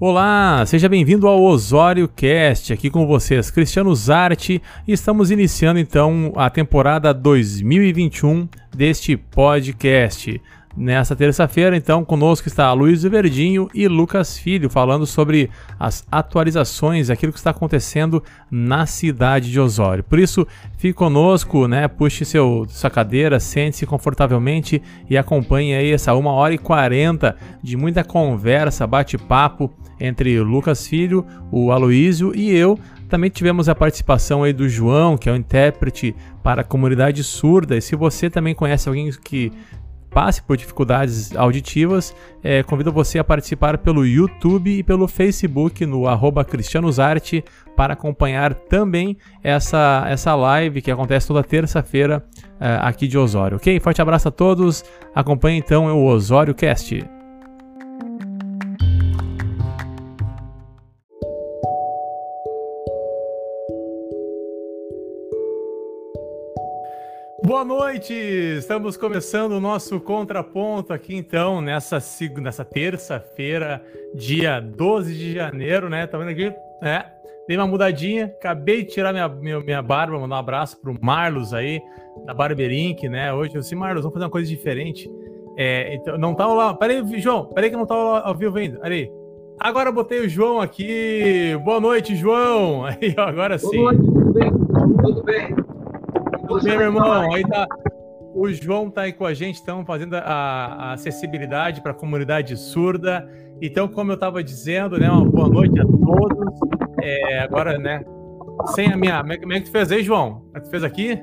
Olá, seja bem-vindo ao Osório Cast, aqui com vocês, Cristiano Zarte, e estamos iniciando então a temporada 2021 deste podcast. Nessa terça-feira, então, conosco está Luiz Verdinho e Lucas Filho falando sobre as atualizações, aquilo que está acontecendo na cidade de Osório. Por isso, fique conosco, né? Puxe seu, sua cadeira, sente-se confortavelmente e acompanhe aí essa 1 hora e 40 de muita conversa, bate-papo entre o Lucas Filho, o Aloísio e eu. Também tivemos a participação aí do João, que é o intérprete para a comunidade surda. E se você também conhece alguém que passe por dificuldades auditivas, é, convido você a participar pelo YouTube e pelo Facebook no cristianosarte para acompanhar também essa, essa live que acontece toda terça-feira é, aqui de Osório, ok? Forte abraço a todos, acompanhe então o Osório Cast. Boa noite! Estamos começando o nosso contraponto aqui então, nessa, nessa terça-feira, dia 12 de janeiro, né? Tá vendo aqui? É, dei uma mudadinha, acabei de tirar minha, minha, minha barba, mandar um abraço pro Marlos aí, da Barberink, né? Hoje eu disse, Marlos, vamos fazer uma coisa diferente. É, então, não tá lá. Peraí, João, peraí que não tá ao vivo ainda. Peraí. Agora botei o João aqui. Boa noite, João. Aí, agora sim. Boa noite, tudo bem? Tudo bem. Meu irmão, aí tá. O João tá aí com a gente, estamos fazendo a, a acessibilidade para a comunidade surda. Então, como eu estava dizendo, né, uma boa noite a todos. É, agora, né, sem a minha. Como é que tu fez aí, João? Como é que tu fez aqui?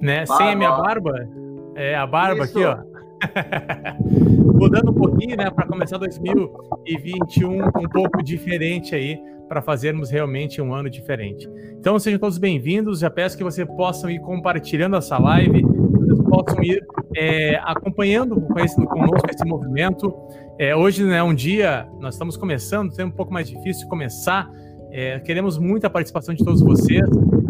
Né? Sem a minha barba? É, a barba Isso. aqui, ó. Mudando um pouquinho, né, para começar 2021 um pouco diferente aí para fazermos realmente um ano diferente. Então sejam todos bem-vindos. Já peço que vocês possam ir compartilhando essa live, vocês possam ir é, acompanhando com esse, conosco esse movimento. É, hoje é um dia, nós estamos começando, é um pouco mais difícil começar. É, queremos muita participação de todos vocês.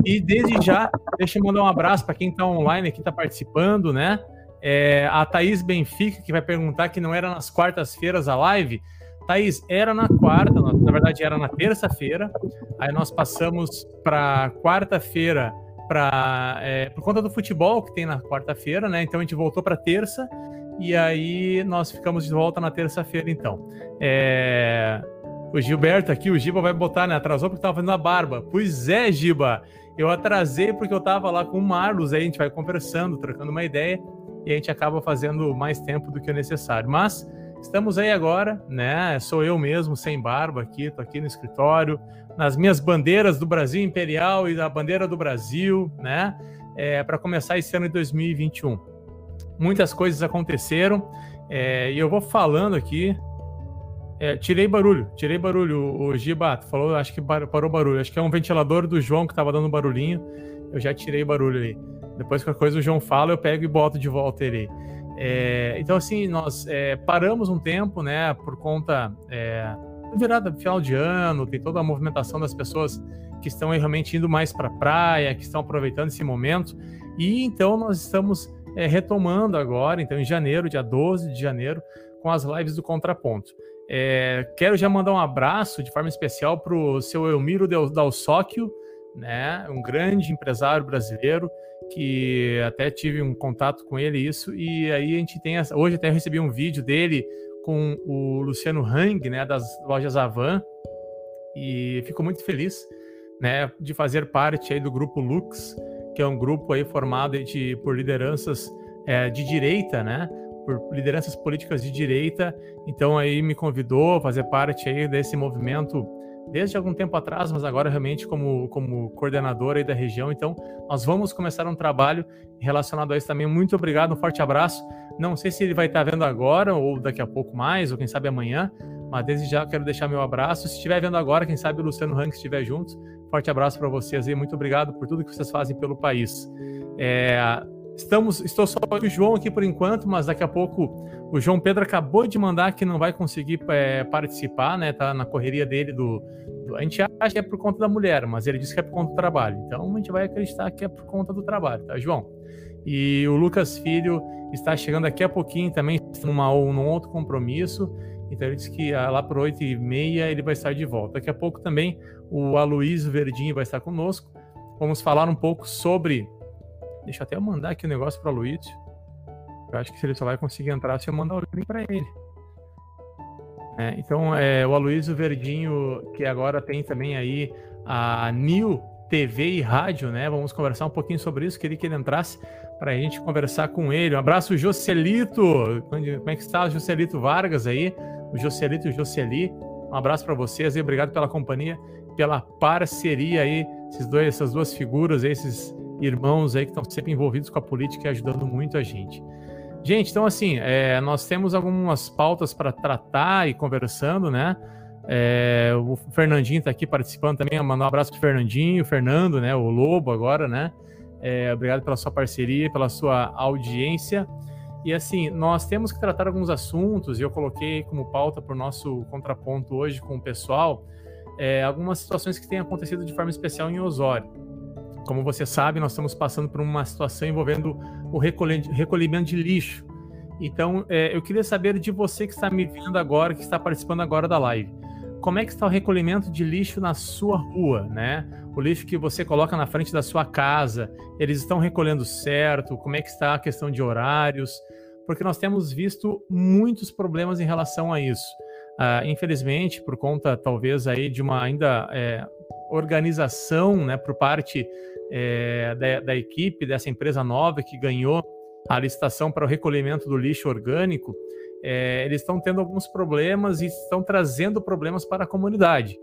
E desde já, deixa eu mandar um abraço para quem está online aqui, está participando, né? É, a Thaís Benfica, que vai perguntar que não era nas quartas-feiras a live. Thaís, era na quarta, na verdade era na terça-feira, aí nós passamos para quarta-feira para é, por conta do futebol que tem na quarta-feira, né? Então a gente voltou para terça e aí nós ficamos de volta na terça-feira, então. É... O Gilberto aqui, o Giba vai botar, né? Atrasou porque estava fazendo a barba. Pois é, Giba. Eu atrasei porque eu estava lá com o Marlos, aí a gente vai conversando, trocando uma ideia e a gente acaba fazendo mais tempo do que o necessário. Mas Estamos aí agora, né? Sou eu mesmo, sem barba aqui, tô aqui no escritório, nas minhas bandeiras do Brasil Imperial e da bandeira do Brasil, né? É, para começar esse ano de 2021. Muitas coisas aconteceram é, e eu vou falando aqui. É, tirei barulho, tirei barulho. O Giba falou, acho que parou barulho. Acho que é um ventilador do João que estava dando barulhinho. Eu já tirei barulho ali. Depois que a coisa o João fala, eu pego e boto de volta ele. É, então, assim, nós é, paramos um tempo, né, por conta é, virada final de ano, tem toda a movimentação das pessoas que estão realmente indo mais para a praia, que estão aproveitando esse momento. E então nós estamos é, retomando agora, então em janeiro, dia 12 de janeiro, com as lives do Contraponto. É, quero já mandar um abraço de forma especial para o seu Elmiro Dalsóquio, né, um grande empresário brasileiro, que até tive um contato com ele isso e aí a gente tem essa, hoje até recebi um vídeo dele com o Luciano Hang, né, das lojas Avan e fico muito feliz, né, de fazer parte aí do grupo Lux, que é um grupo aí formado de, por lideranças é, de direita, né, por lideranças políticas de direita, então aí me convidou a fazer parte aí desse movimento desde algum tempo atrás, mas agora realmente como, como coordenador aí da região. Então, nós vamos começar um trabalho relacionado a isso também. Muito obrigado, um forte abraço. Não sei se ele vai estar vendo agora ou daqui a pouco mais, ou quem sabe amanhã, mas desde já quero deixar meu abraço. Se estiver vendo agora, quem sabe o Luciano Rank estiver junto, forte abraço para vocês e muito obrigado por tudo que vocês fazem pelo país. É, Estamos, estou só com o João aqui por enquanto, mas daqui a pouco o João Pedro acabou de mandar que não vai conseguir é, participar, né? Tá na correria dele do, do, A gente acha que é por conta da mulher, mas ele disse que é por conta do trabalho. Então a gente vai acreditar que é por conta do trabalho, tá, João? E o Lucas Filho está chegando daqui a pouquinho também, numa, num outro compromisso. Então ele disse que ah, lá por 8 e meia ele vai estar de volta. Daqui a pouco também o Aloysio Verdinho vai estar conosco. Vamos falar um pouco sobre. Deixa eu até mandar aqui o um negócio para o Aloysio. Eu acho que se ele só vai conseguir entrar se eu mandar o link para ele. É, então, é, o Aloysio Verdinho, que agora tem também aí a New TV e rádio, né? Vamos conversar um pouquinho sobre isso. Queria que ele entrasse para a gente conversar com ele. Um abraço, Jocelito. Como é que está, Jocelito Vargas aí? O Jocelito e o Joceli. Um abraço para vocês e obrigado pela companhia, pela parceria aí. Esses dois, essas duas figuras, esses irmãos aí que estão sempre envolvidos com a política e ajudando muito a gente. Gente, então assim, é, nós temos algumas pautas para tratar e conversando, né? É, o Fernandinho está aqui participando também. Mandar um abraço para o Fernandinho, o Fernando, né? O Lobo agora, né? É, obrigado pela sua parceria, pela sua audiência. E assim, nós temos que tratar alguns assuntos, e eu coloquei como pauta para o nosso contraponto hoje com o pessoal, é, algumas situações que têm acontecido de forma especial em Osório. Como você sabe, nós estamos passando por uma situação envolvendo o recolhimento de lixo. Então, é, eu queria saber de você que está me vendo agora, que está participando agora da live como é que está o recolhimento de lixo na sua rua, né? O lixo que você coloca na frente da sua casa, eles estão recolhendo certo? Como é que está a questão de horários? Porque nós temos visto muitos problemas em relação a isso. Uh, infelizmente, por conta talvez aí de uma ainda é, organização, né, por parte é, da, da equipe dessa empresa nova que ganhou a licitação para o recolhimento do lixo orgânico, é, eles estão tendo alguns problemas e estão trazendo problemas para a comunidade.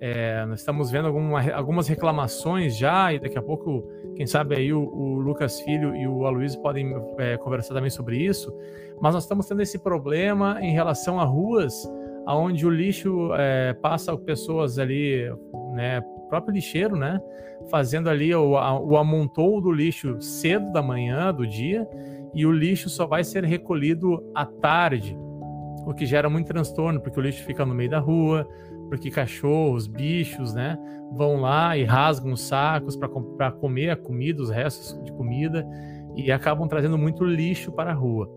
É, nós estamos vendo alguma, algumas reclamações já, e daqui a pouco, quem sabe aí o, o Lucas Filho e o Aloysio podem é, conversar também sobre isso, mas nós estamos tendo esse problema em relação a ruas onde o lixo é, passa pessoas ali, né, próprio lixeiro, né, fazendo ali o, o amontou do lixo cedo da manhã, do dia, e o lixo só vai ser recolhido à tarde, o que gera muito transtorno, porque o lixo fica no meio da rua, porque cachorros, bichos, né, vão lá e rasgam os sacos para comer a comida, os restos de comida, e acabam trazendo muito lixo para a rua.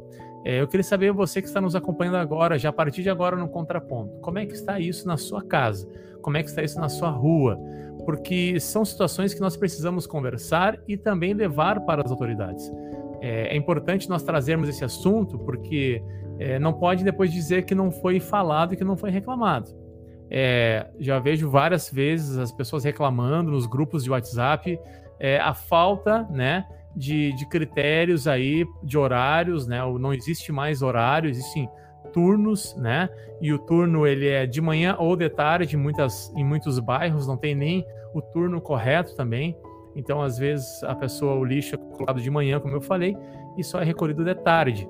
É, eu queria saber, você que está nos acompanhando agora, já a partir de agora no Contraponto, como é que está isso na sua casa? Como é que está isso na sua rua? Porque são situações que nós precisamos conversar e também levar para as autoridades. É, é importante nós trazermos esse assunto, porque é, não pode depois dizer que não foi falado e que não foi reclamado. É, já vejo várias vezes as pessoas reclamando nos grupos de WhatsApp é, a falta, né, de, de, critérios aí, de horários, né, não existe mais horário, existem turnos, né, e o turno ele é de manhã ou de tarde, em, muitas, em muitos bairros não tem nem o turno correto também, então, às vezes, a pessoa, o lixo é colocado de manhã, como eu falei, e só é recolhido de tarde.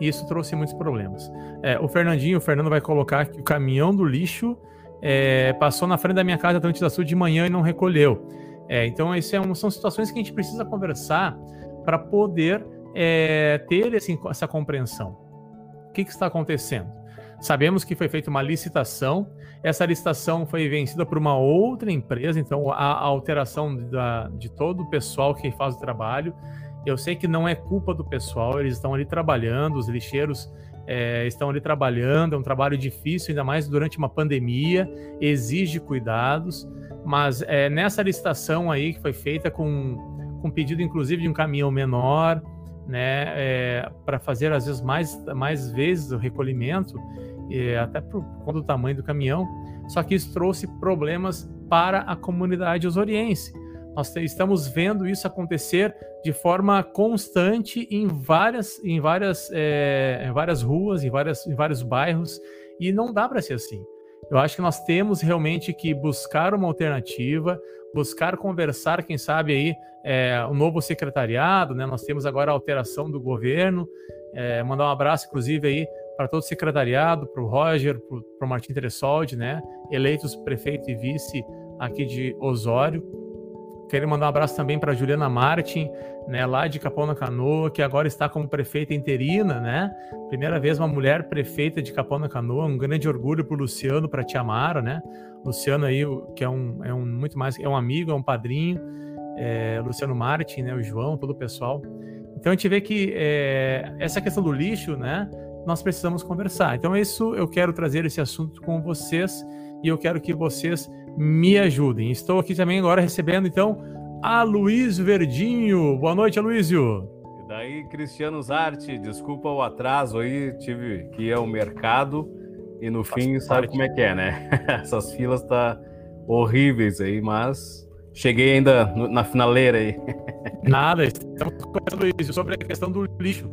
E isso trouxe muitos problemas. É, o Fernandinho, o Fernando vai colocar que o caminhão do lixo é, passou na frente da minha casa Atlântida Sul de manhã e não recolheu. É, então, isso é um, são situações que a gente precisa conversar para poder é, ter esse, essa compreensão. O que, que está acontecendo? Sabemos que foi feita uma licitação, essa licitação foi vencida por uma outra empresa, então a, a alteração da, de todo o pessoal que faz o trabalho. Eu sei que não é culpa do pessoal, eles estão ali trabalhando, os lixeiros é, estão ali trabalhando, é um trabalho difícil, ainda mais durante uma pandemia, exige cuidados, mas é, nessa licitação aí que foi feita com, com pedido inclusive de um caminhão menor, né, é, para fazer às vezes mais, mais vezes o recolhimento, até por conta do tamanho do caminhão, só que isso trouxe problemas para a comunidade osoriense. Nós estamos vendo isso acontecer de forma constante em várias, em várias, é, em várias ruas, em, várias, em vários bairros, e não dá para ser assim. Eu acho que nós temos realmente que buscar uma alternativa, buscar conversar, quem sabe aí, é, o novo secretariado, né? Nós temos agora a alteração do governo. É, mandar um abraço, inclusive, aí para todo o secretariado, para o Roger, para o Martim Tressoldi, né? Eleitos prefeito e vice aqui de Osório. Quero mandar um abraço também para Juliana Martin, né, lá de Capão na Canoa, que agora está como prefeita interina, né? Primeira vez uma mulher prefeita de Capão na Canoa, um grande orgulho para o Luciano, para a Tiamara, né? Luciano aí, que é um, é um muito mais, é um amigo, é um padrinho, é, Luciano Martin, né, o João, todo o pessoal. Então a gente vê que é, essa questão do lixo, né? nós precisamos conversar. Então, isso eu quero trazer esse assunto com vocês e eu quero que vocês me ajudem. Estou aqui também agora recebendo, então, a Luiz Verdinho. Boa noite, Aloysio. E daí, Cristiano Zarte, desculpa o atraso aí, tive que ir ao mercado e no Faz fim, sabe como é que é, né? Essas filas tá horríveis aí, mas cheguei ainda na finaleira aí. Nada, estamos conversando isso sobre a questão do lixo.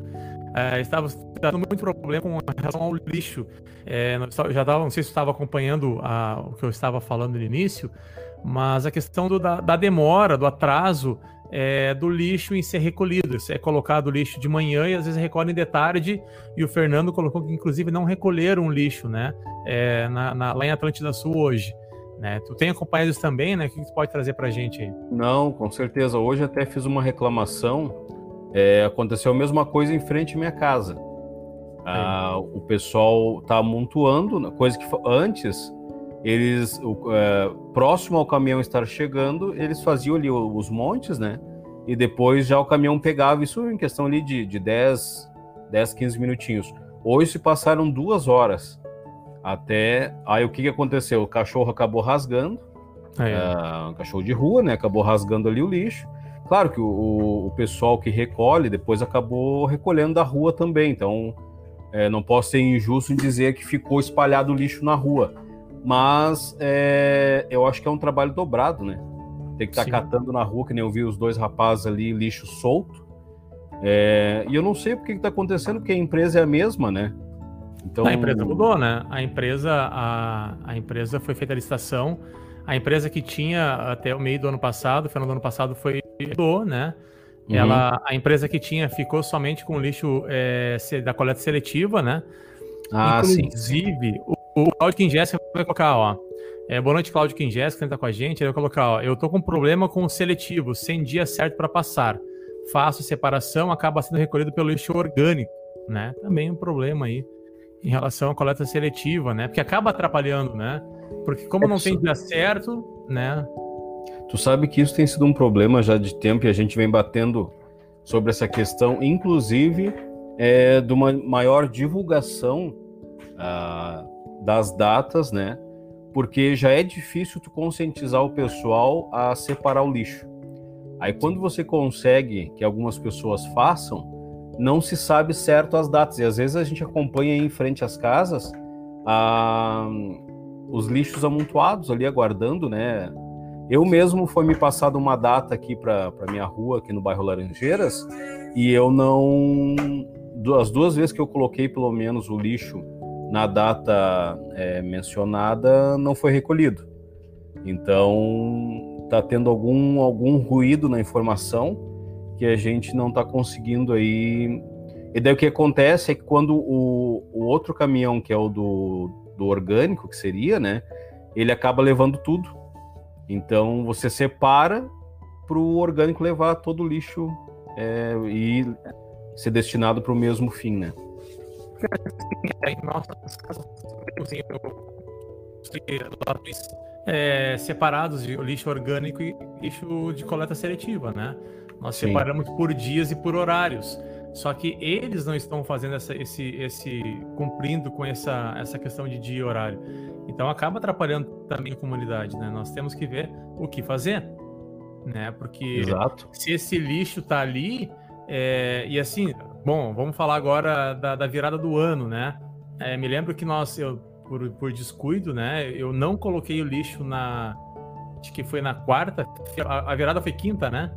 É, estava tendo muito problema com relação ao lixo. É, já estava, não sei se estava acompanhando a, o que eu estava falando no início, mas a questão do, da, da, demora, do atraso é, do lixo em ser recolhido. É colocado o lixo de manhã e às vezes recolhem de tarde. E o Fernando colocou que, inclusive, não recolheram lixo, né? É, na, na, lá em Atlântida Sul hoje. Né? Tu tem acompanhado isso também, né? O que tu pode trazer para a gente aí? Não, com certeza. Hoje até fiz uma reclamação. É, aconteceu a mesma coisa em frente à minha casa. Ah, o pessoal tá amontoando, né? coisa que antes eles é, próximo ao caminhão estar chegando, eles faziam ali os montes, né? E depois já o caminhão pegava isso em questão ali de, de 10, 10, 15 minutinhos. Hoje se passaram duas horas. Até. Aí o que, que aconteceu? O cachorro acabou rasgando. É. Uh, cachorro de rua, né? Acabou rasgando ali o lixo. Claro que o, o pessoal que recolhe depois acabou recolhendo da rua também. Então, é, não posso ser injusto em dizer que ficou espalhado lixo na rua. Mas é, eu acho que é um trabalho dobrado, né? Tem que estar tá catando na rua, que nem eu vi os dois rapazes ali, lixo solto. É, e eu não sei o que está acontecendo, porque a empresa é a mesma, né? Então... A empresa mudou, né? A empresa, a, a empresa foi feita a licitação. A empresa que tinha até o meio do ano passado, final do ano passado, foi mudou, né? Uhum. Ela, a empresa que tinha ficou somente com lixo é, da coleta seletiva, né? Ah, Inclusive, sim. o, o Claudio Kingesk vai colocar, ó. É, boa noite, Claudio Kingesk, que tá com a gente. Ele vai colocar, ó. Eu tô com problema com o seletivo, sem dia certo para passar. Faço separação, acaba sendo recolhido pelo lixo orgânico, né? Também um problema aí em relação à coleta seletiva, né? Porque acaba atrapalhando, né? Porque como não tem dia certo, né? Tu sabe que isso tem sido um problema já de tempo e a gente vem batendo sobre essa questão, inclusive é, de uma maior divulgação ah, das datas, né? Porque já é difícil tu conscientizar o pessoal a separar o lixo. Aí quando você consegue que algumas pessoas façam, não se sabe certo as datas. E às vezes a gente acompanha em frente às casas os lixos amontoados ali aguardando, né? Eu mesmo foi me passado uma data aqui para minha rua, aqui no bairro Laranjeiras, e eu não. As duas vezes que eu coloquei pelo menos o lixo na data é, mencionada, não foi recolhido. Então, está tendo algum, algum ruído na informação que a gente não está conseguindo aí. E daí o que acontece é que quando o, o outro caminhão, que é o do, do orgânico, que seria, né? Ele acaba levando tudo. Então você separa para o orgânico levar todo o lixo é, e ser destinado para o mesmo fim, né? É, separados de lixo orgânico e lixo de coleta seletiva, né? Nós Sim. separamos por dias e por horários. Só que eles não estão fazendo essa, esse, esse cumprindo com essa, essa questão de dia e horário. Então acaba atrapalhando também a comunidade, né? Nós temos que ver o que fazer, né? Porque Exato. se esse lixo está ali, é, e assim, bom, vamos falar agora da, da virada do ano, né? É, me lembro que nós, eu, por, por descuido, né? Eu não coloquei o lixo na, acho que foi na quarta, a, a virada foi quinta, né?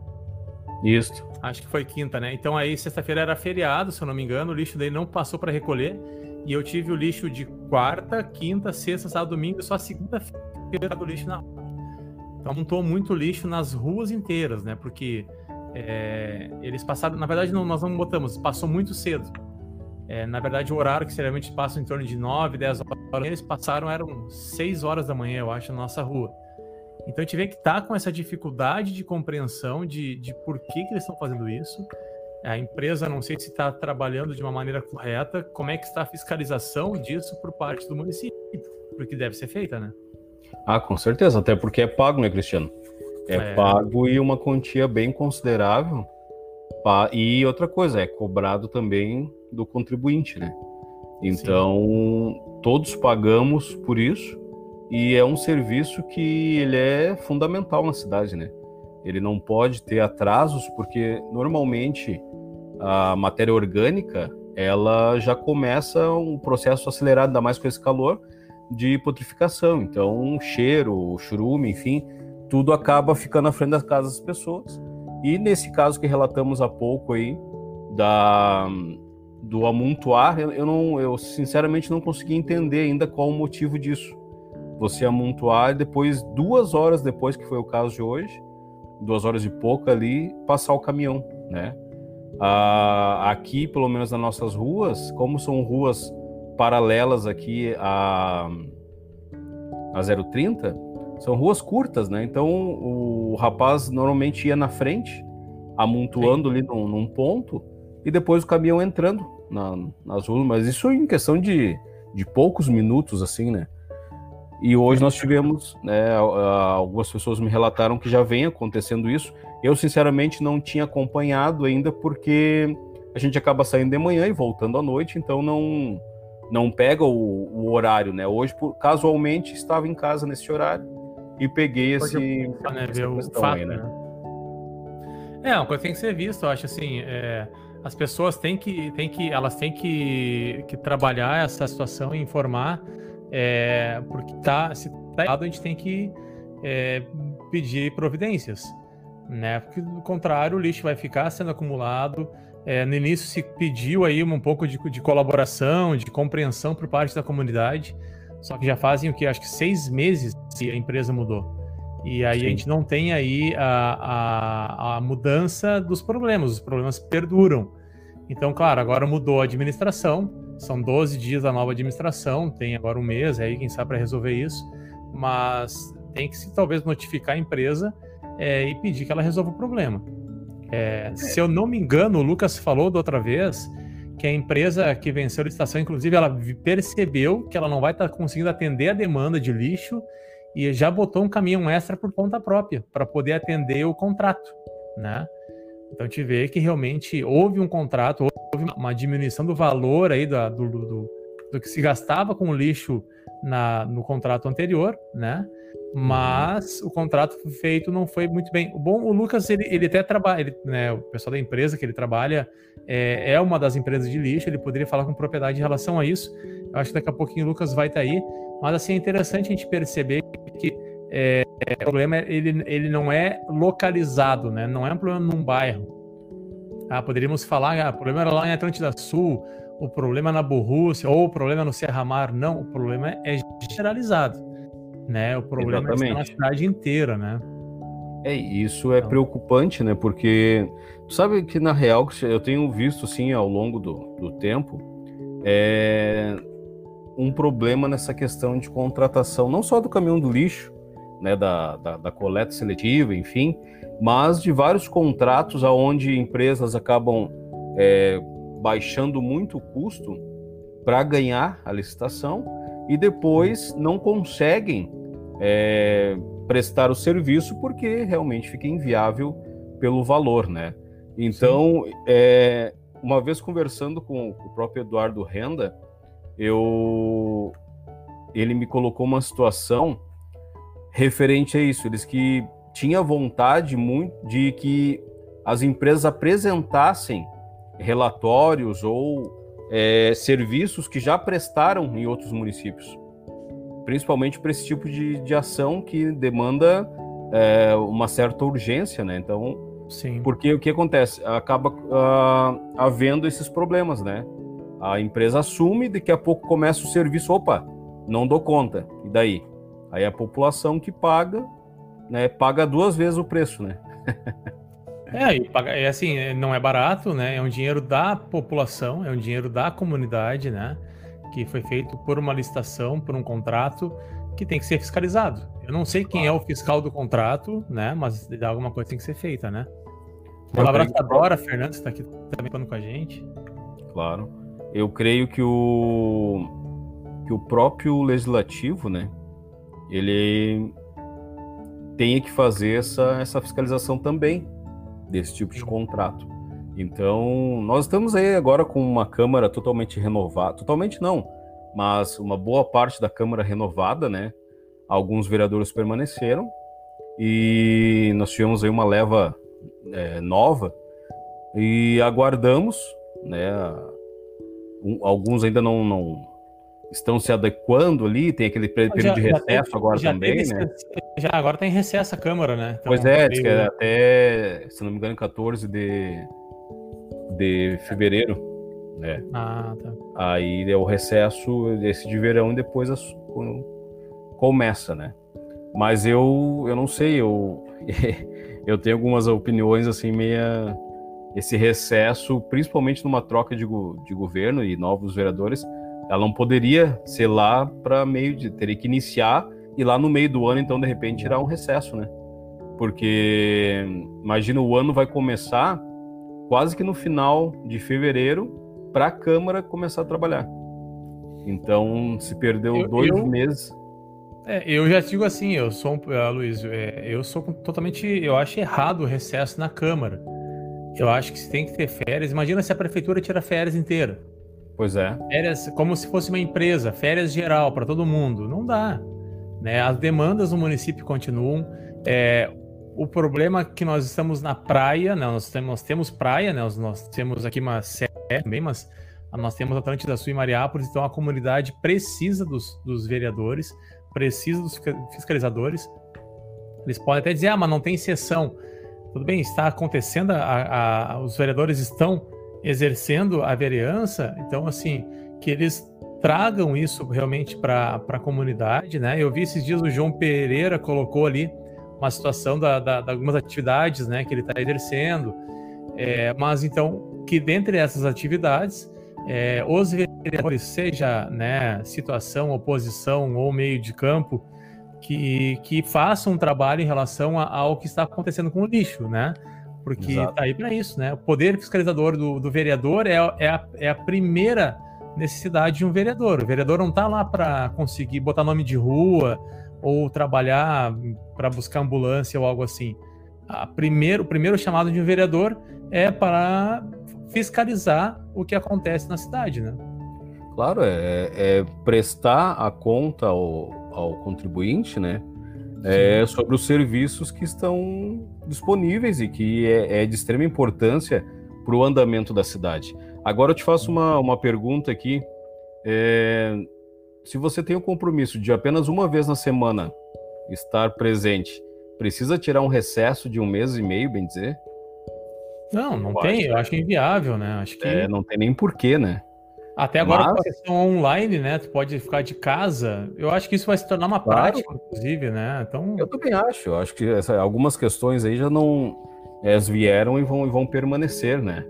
Isso. Acho que foi quinta, né? Então aí sexta-feira era feriado, se eu não me engano, o lixo dele não passou para recolher. E eu tive o lixo de quarta, quinta, sexta, sábado, domingo, só segunda-feira do lixo na rua. Então montou muito lixo nas ruas inteiras, né? Porque é, eles passaram, na verdade, não, nós não botamos, passou muito cedo. É, na verdade, o horário que geralmente passa em torno de 9, 10 horas, eles passaram, eram 6 horas da manhã, eu acho, na nossa rua. Então a gente vê que está com essa dificuldade de compreensão de, de por que, que eles estão fazendo isso. A empresa, não sei se está trabalhando de uma maneira correta, como é que está a fiscalização disso por parte do município, porque deve ser feita, né? Ah, com certeza, até porque é pago, né, Cristiano? É, é... pago e uma quantia bem considerável. E outra coisa, é cobrado também do contribuinte, né? Então, Sim. todos pagamos por isso e é um serviço que ele é fundamental na cidade, né? Ele não pode ter atrasos porque normalmente a matéria orgânica ela já começa um processo acelerado, ainda mais com esse calor, de putrificação. Então, cheiro, churume, enfim, tudo acaba ficando à frente das casas das pessoas. E nesse caso que relatamos há pouco aí, da, do amontoar, eu, não, eu sinceramente não consegui entender ainda qual o motivo disso. Você amontoar e depois, duas horas depois, que foi o caso de hoje, duas horas e pouco ali, passar o caminhão, né? Ah, aqui, pelo menos nas nossas ruas, como são ruas paralelas aqui a, a 030, são ruas curtas, né? Então o rapaz normalmente ia na frente, amontoando Sim. ali num, num, ponto, e depois o caminhão entrando na, nas ruas, mas isso em questão de, de poucos minutos, assim, né? E hoje nós tivemos, né, algumas pessoas me relataram que já vem acontecendo isso. Eu, sinceramente, não tinha acompanhado ainda, porque a gente acaba saindo de manhã e voltando à noite, então não não pega o, o horário, né? Hoje, por, casualmente, estava em casa nesse horário e peguei esse, né, ver o fato, aí, né? né? É, uma coisa que tem que ser vista, eu acho assim, é, as pessoas têm que, têm que, elas têm que, que trabalhar essa situação e informar, é, porque tá, se tá errado, a gente tem que é, pedir providências, né? Porque do contrário, o lixo vai ficar sendo acumulado. É, no início se pediu aí um pouco de, de colaboração, de compreensão por parte da comunidade, só que já fazem o que? Acho que seis meses que a empresa mudou. E aí Sim. a gente não tem aí a, a, a, mudança dos problemas, os problemas perduram. Então, claro, agora mudou a administração, são 12 dias da nova administração, tem agora um mês aí, quem sabe, para resolver isso, mas tem que se talvez notificar a empresa é, e pedir que ela resolva o problema. É. Se eu não me engano, o Lucas falou da outra vez que a empresa que venceu a licitação, inclusive, ela percebeu que ela não vai estar tá conseguindo atender a demanda de lixo e já botou um caminhão extra por conta própria para poder atender o contrato, né? Então te vê que realmente houve um contrato, houve uma diminuição do valor aí do, do, do, do que se gastava com o lixo na, no contrato anterior, né? mas o contrato feito não foi muito bem. O bom, o Lucas, ele, ele até trabalha, ele, né, o pessoal da empresa que ele trabalha é, é, uma das empresas de lixo, ele poderia falar com propriedade em relação a isso. Eu acho que daqui a pouquinho o Lucas vai estar tá aí, mas assim, é interessante a gente perceber que é, o problema ele, ele não é localizado, né? não é um problema num bairro. Ah, poderíamos falar, ah, o problema era lá em Atlântida Sul, o problema na Borrússia, ou o problema no Serra Mar. Não, o problema é generalizado né? O problema Exatamente. é na cidade inteira, né? É, isso é então... preocupante, né? Porque tu sabe que na real eu tenho visto assim ao longo do, do tempo é um problema nessa questão de contratação, não só do caminhão do lixo, né, da, da, da coleta seletiva, enfim, mas de vários contratos aonde empresas acabam é, baixando muito o custo para ganhar a licitação e depois não conseguem é, prestar o serviço porque realmente fica inviável pelo valor, né? Então, é, uma vez conversando com o próprio Eduardo Renda, eu ele me colocou uma situação referente a isso. Eles que tinha vontade muito de que as empresas apresentassem relatórios ou é, serviços que já prestaram em outros municípios, principalmente para esse tipo de, de ação que demanda é, uma certa urgência, né? Então, Sim. porque o que acontece? Acaba uh, havendo esses problemas, né? A empresa assume, daqui a pouco começa o serviço, opa, não dou conta, e daí? Aí a população que paga, né, paga duas vezes o preço, né? É, e paga, é assim, não é barato, né? É um dinheiro da população, é um dinheiro da comunidade, né? Que foi feito por uma licitação, por um contrato que tem que ser fiscalizado. Eu não sei quem é o fiscal do contrato, né? Mas alguma coisa tem que ser feita, né? Um abraço para Dora Fernandes, está aqui também falando com a gente. Claro. Eu creio que o que o próprio legislativo, né? Ele tenha que fazer essa, essa fiscalização também desse tipo de contrato. Então, nós estamos aí agora com uma Câmara totalmente renovada, totalmente não, mas uma boa parte da Câmara renovada, né? Alguns vereadores permaneceram e nós tivemos aí uma leva é, nova e aguardamos, né? Um, alguns ainda não, não, estão se adequando ali, tem aquele período já, de recesso já agora também, teve, né? Já agora tem recesso a Câmara, né? Então, pois é, é até, se não me engano, 14 de, de fevereiro, né? Ah, tá. Aí é o recesso esse de verão e depois começa, né? Mas eu, eu não sei, eu, eu tenho algumas opiniões assim meia esse recesso, principalmente numa troca de, de governo e novos vereadores, ela não poderia ser lá para meio de teria que iniciar e lá no meio do ano então de repente tirar um recesso, né? Porque imagina o ano vai começar quase que no final de fevereiro para a Câmara começar a trabalhar. Então se perdeu eu, dois eu, meses. É, eu já digo assim, eu sou, uh, Luiz, é, eu sou totalmente, eu acho errado o recesso na Câmara. Eu acho que você tem que ter férias. Imagina se a prefeitura tira férias inteira. Pois é. Férias como se fosse uma empresa, férias geral para todo mundo. Não dá. Né? As demandas no município continuam. É, o problema é que nós estamos na praia, né? nós, temos, nós temos praia, né? nós, nós temos aqui uma série também, mas nós temos Atlântida Sul e Mariápolis, então a comunidade precisa dos, dos vereadores, precisa dos fiscalizadores. Eles podem até dizer, ah, mas não tem sessão. Tudo bem, está acontecendo, a, a, os vereadores estão exercendo a vereança, então, assim, que eles tragam isso realmente para a comunidade, né? Eu vi esses dias o João Pereira colocou ali uma situação da, da, algumas atividades, né, que ele está exercendo, é, mas então que dentre essas atividades é, os vereadores, seja né, situação, oposição ou meio de campo, que, que façam um trabalho em relação ao que está acontecendo com o lixo, né? Porque Exato. tá aí para isso, né? O poder fiscalizador do, do vereador é, é, a, é a primeira necessidade de um vereador. O vereador não está lá para conseguir botar nome de rua ou trabalhar para buscar ambulância ou algo assim. A primeiro, o primeiro chamado de um vereador é para fiscalizar o que acontece na cidade, né? Claro, é, é prestar a conta ao, ao contribuinte, né? é, sobre os serviços que estão disponíveis e que é, é de extrema importância para o andamento da cidade. Agora eu te faço uma, uma pergunta aqui. É, se você tem o compromisso de apenas uma vez na semana estar presente, precisa tirar um recesso de um mês e meio, bem dizer? Não, não eu tem, acho, eu acho inviável, né? Acho que... É, não tem nem porquê, né? Até agora, Mas... com a questão online, né? Tu pode ficar de casa. Eu acho que isso vai se tornar uma claro. prática, inclusive, né? Então... Eu também acho. Eu acho que essa, algumas questões aí já não. Elas vieram e vão, e vão permanecer, né?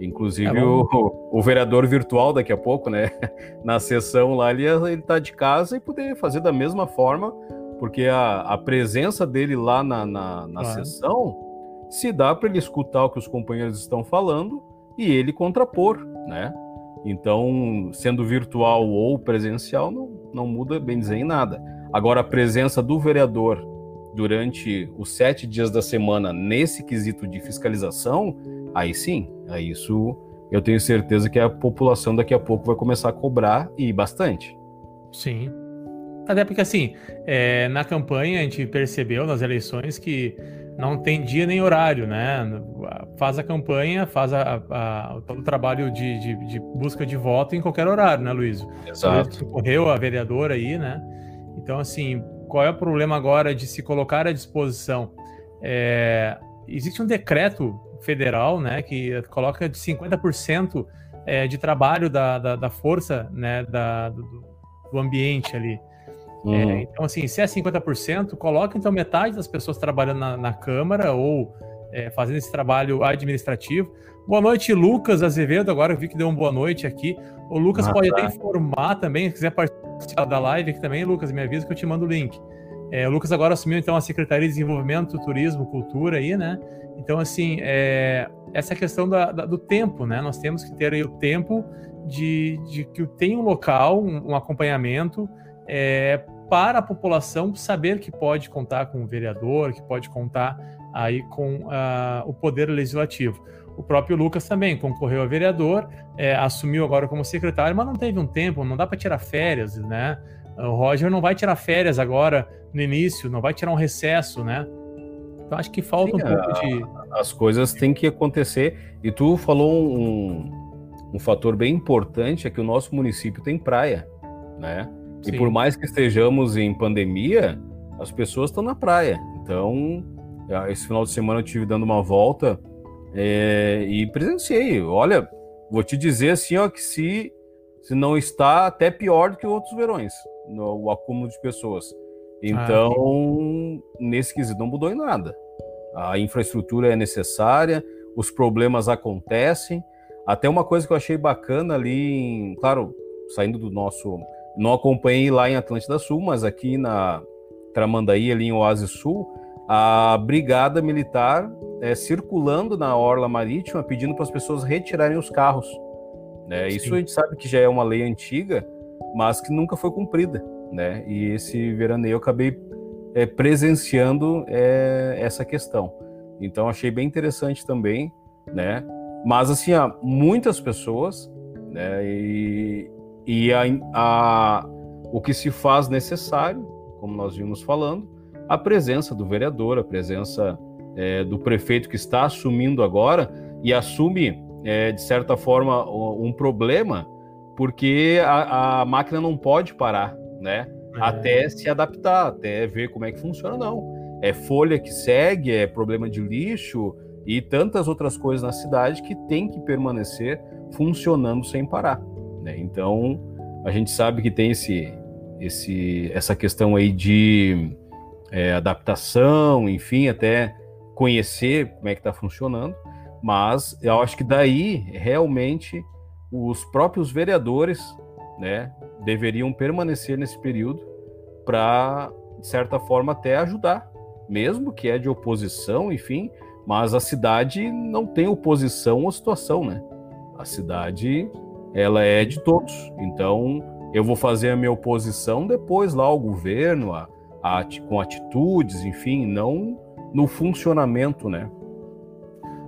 Inclusive é o, o, vereador virtual daqui a pouco, né? Na sessão lá, ele, ele tá de casa e poder fazer da mesma forma, porque a, a presença dele lá na, na, na claro. sessão se dá para ele escutar o que os companheiros estão falando e ele contrapor, né? Então, sendo virtual ou presencial, não, não muda, bem dizer, em nada. Agora, a presença do vereador durante os sete dias da semana nesse quesito de fiscalização, aí sim, aí isso eu tenho certeza que a população daqui a pouco vai começar a cobrar e bastante. Sim. Até porque, assim, é, na campanha a gente percebeu nas eleições que não tem dia nem horário, né? Faz a campanha, faz a, a, o trabalho de, de, de, busca de voto em qualquer horário, né, Luiz? Exato. Correu a vereadora aí, né? Então, assim, qual é o problema agora de se colocar à disposição? É, existe um decreto federal, né, que coloca de 50% é, de trabalho da, da, da, força, né, da, do, do ambiente ali. É, uhum. É, então, assim, se é 50%, coloca então metade das pessoas trabalhando na, na Câmara ou é, fazendo esse trabalho administrativo. Boa noite, Lucas Azevedo. Agora eu vi que deu uma boa noite aqui. O Lucas ah, pode tá. até informar também, se quiser participar da live aqui também, Lucas, me avisa que eu te mando o link. É, o Lucas agora assumiu então a Secretaria de Desenvolvimento, Turismo, Cultura aí, né? Então, assim, é, essa questão da, da, do tempo, né? Nós temos que ter aí o tempo de, de que tem um local, um, um acompanhamento, é, para a população saber que pode contar com o vereador, que pode contar aí com uh, o poder legislativo. o próprio Lucas também concorreu a vereador, é, assumiu agora como secretário, mas não teve um tempo, não dá para tirar férias, né? O Roger não vai tirar férias agora no início, não vai tirar um recesso, né? Então acho que falta Sim, um pouco de. As coisas têm que acontecer. E tu falou um, um fator bem importante: é que o nosso município tem praia, né? E Sim. por mais que estejamos em pandemia, as pessoas estão na praia. Então, esse final de semana eu tive dando uma volta é, e presenciei. Olha, vou te dizer assim, ó, que se, se não está até pior do que outros verões, no, o acúmulo de pessoas. Então, ah, nesse quesito não mudou em nada. A infraestrutura é necessária, os problemas acontecem. Até uma coisa que eu achei bacana ali, em, claro, saindo do nosso. Não acompanhei lá em Atlântida Sul, mas aqui na Tramandaí, ali em Oásis Sul, a brigada militar é, circulando na orla marítima pedindo para as pessoas retirarem os carros. Né? Isso a gente sabe que já é uma lei antiga, mas que nunca foi cumprida. Né? E esse veraneio eu acabei é, presenciando é, essa questão. Então achei bem interessante também, né? Mas assim, há muitas pessoas, né? E, e a, a, o que se faz necessário, como nós vimos falando, a presença do vereador, a presença é, do prefeito que está assumindo agora e assume, é, de certa forma, um problema, porque a, a máquina não pode parar, né? É. Até se adaptar, até ver como é que funciona, não. É folha que segue, é problema de lixo e tantas outras coisas na cidade que tem que permanecer funcionando sem parar. Né? Então, a gente sabe que tem esse, esse, essa questão aí de é, adaptação, enfim, até conhecer como é que está funcionando, mas eu acho que daí realmente os próprios vereadores, né, deveriam permanecer nesse período para, de certa forma, até ajudar, mesmo que é de oposição, enfim, mas a cidade não tem oposição ou situação, né? A cidade, ela é de todos. Então, eu vou fazer a minha oposição depois lá ao governo, a, com atitudes, enfim, não no funcionamento, né?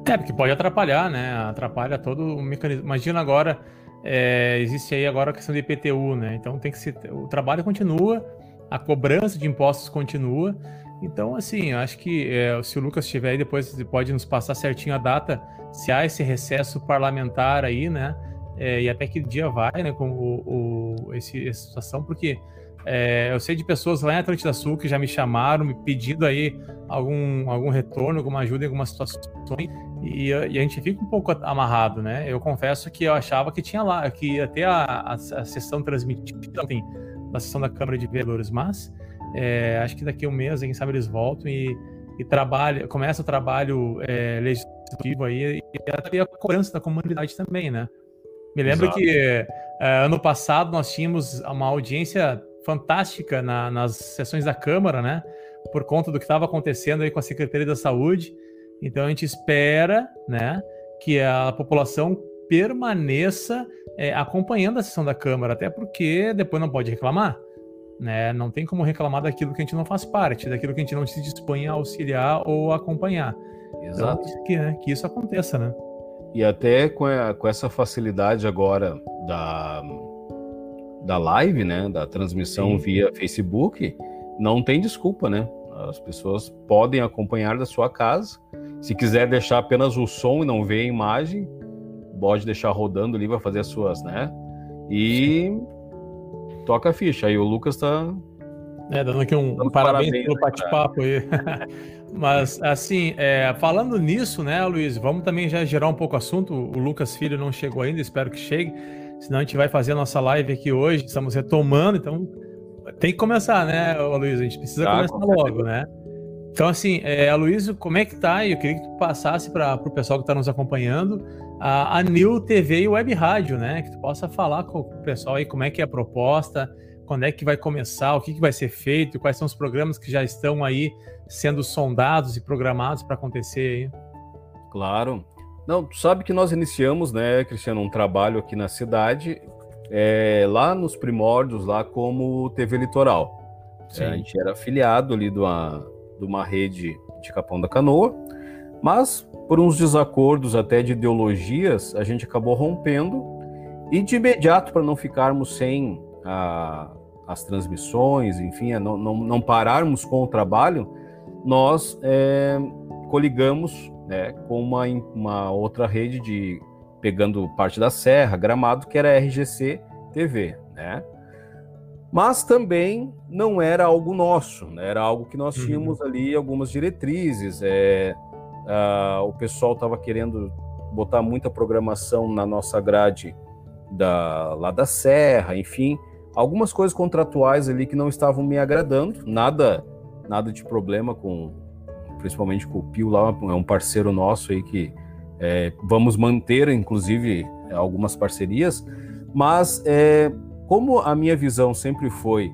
É, porque pode atrapalhar, né? Atrapalha todo o mecanismo. Imagina agora, é, existe aí agora a questão do IPTU, né? Então tem que ser. O trabalho continua, a cobrança de impostos continua. Então, assim, acho que é, se o Lucas estiver aí, depois pode nos passar certinho a data, se há esse recesso parlamentar aí, né? É, e até que dia vai, né? Com o, o esse, essa situação, porque é, eu sei de pessoas lá em Atlântida Sul que já me chamaram, me pedindo aí algum, algum retorno, alguma ajuda em algumas situações, e, e, a gente fica um pouco amarrado, né? Eu confesso que eu achava que tinha lá, que ia ter a, a, a sessão transmitida, enfim, da sessão da Câmara de Vereadores, mas é, acho que daqui a um mês, quem sabe eles voltam e, e trabalha, começa o trabalho é, legislativo aí e até a cobrança da comunidade também, né? Me lembro Exato. que é, ano passado nós tínhamos uma audiência fantástica na, nas sessões da Câmara, né? Por conta do que estava acontecendo aí com a Secretaria da Saúde. Então a gente espera, né, que a população permaneça é, acompanhando a sessão da Câmara, até porque depois não pode reclamar. Né? Não tem como reclamar daquilo que a gente não faz parte, daquilo que a gente não se dispõe a auxiliar ou acompanhar. Então, Exato. Então, que, né, que isso aconteça, né? E até com, a, com essa facilidade agora da, da live, né, da transmissão Sim. via Facebook, não tem desculpa, né? As pessoas podem acompanhar da sua casa. Se quiser deixar apenas o som e não ver a imagem, pode deixar rodando ali, vai fazer as suas, né? E Sim. toca a ficha. Aí o Lucas tá. É, dando aqui um, dando parabéns, parabéns, pelo né, bate-papo aí. Mas, assim, é, falando nisso, né, Luiz, vamos também já gerar um pouco o assunto. O Lucas Filho não chegou ainda, espero que chegue. Senão a gente vai fazer a nossa live aqui hoje, estamos retomando, então tem que começar, né, Luiz? A gente precisa tá, começar logo, né? Então, assim, é, Luiz, como é que tá? Eu queria que tu passasse para o pessoal que está nos acompanhando a, a New TV e Web Rádio, né? Que tu possa falar com o pessoal aí como é que é a proposta, quando é que vai começar, o que, que vai ser feito, quais são os programas que já estão aí sendo sondados e programados para acontecer aí. Claro. Não, tu sabe que nós iniciamos, né, Cristiano, um trabalho aqui na cidade, é, lá nos primórdios, lá como TV Litoral. É, a gente era afiliado ali de uma, de uma rede de Capão da Canoa, mas por uns desacordos até de ideologias, a gente acabou rompendo e de imediato, para não ficarmos sem a, as transmissões, enfim, não, não, não, pararmos com o trabalho, nós é, coligamos né, com uma, uma outra rede de pegando parte da Serra, Gramado, que era a RGC TV, né? Mas também não era algo nosso, né? era algo que nós uhum. tínhamos uhum. ali algumas diretrizes. É, o pessoal estava querendo botar muita programação na nossa grade da, lá da Serra, enfim, algumas coisas contratuais ali que não estavam me agradando, nada nada de problema com, principalmente com o Pio lá, é um parceiro nosso aí que é, vamos manter, inclusive, algumas parcerias, mas é, como a minha visão sempre foi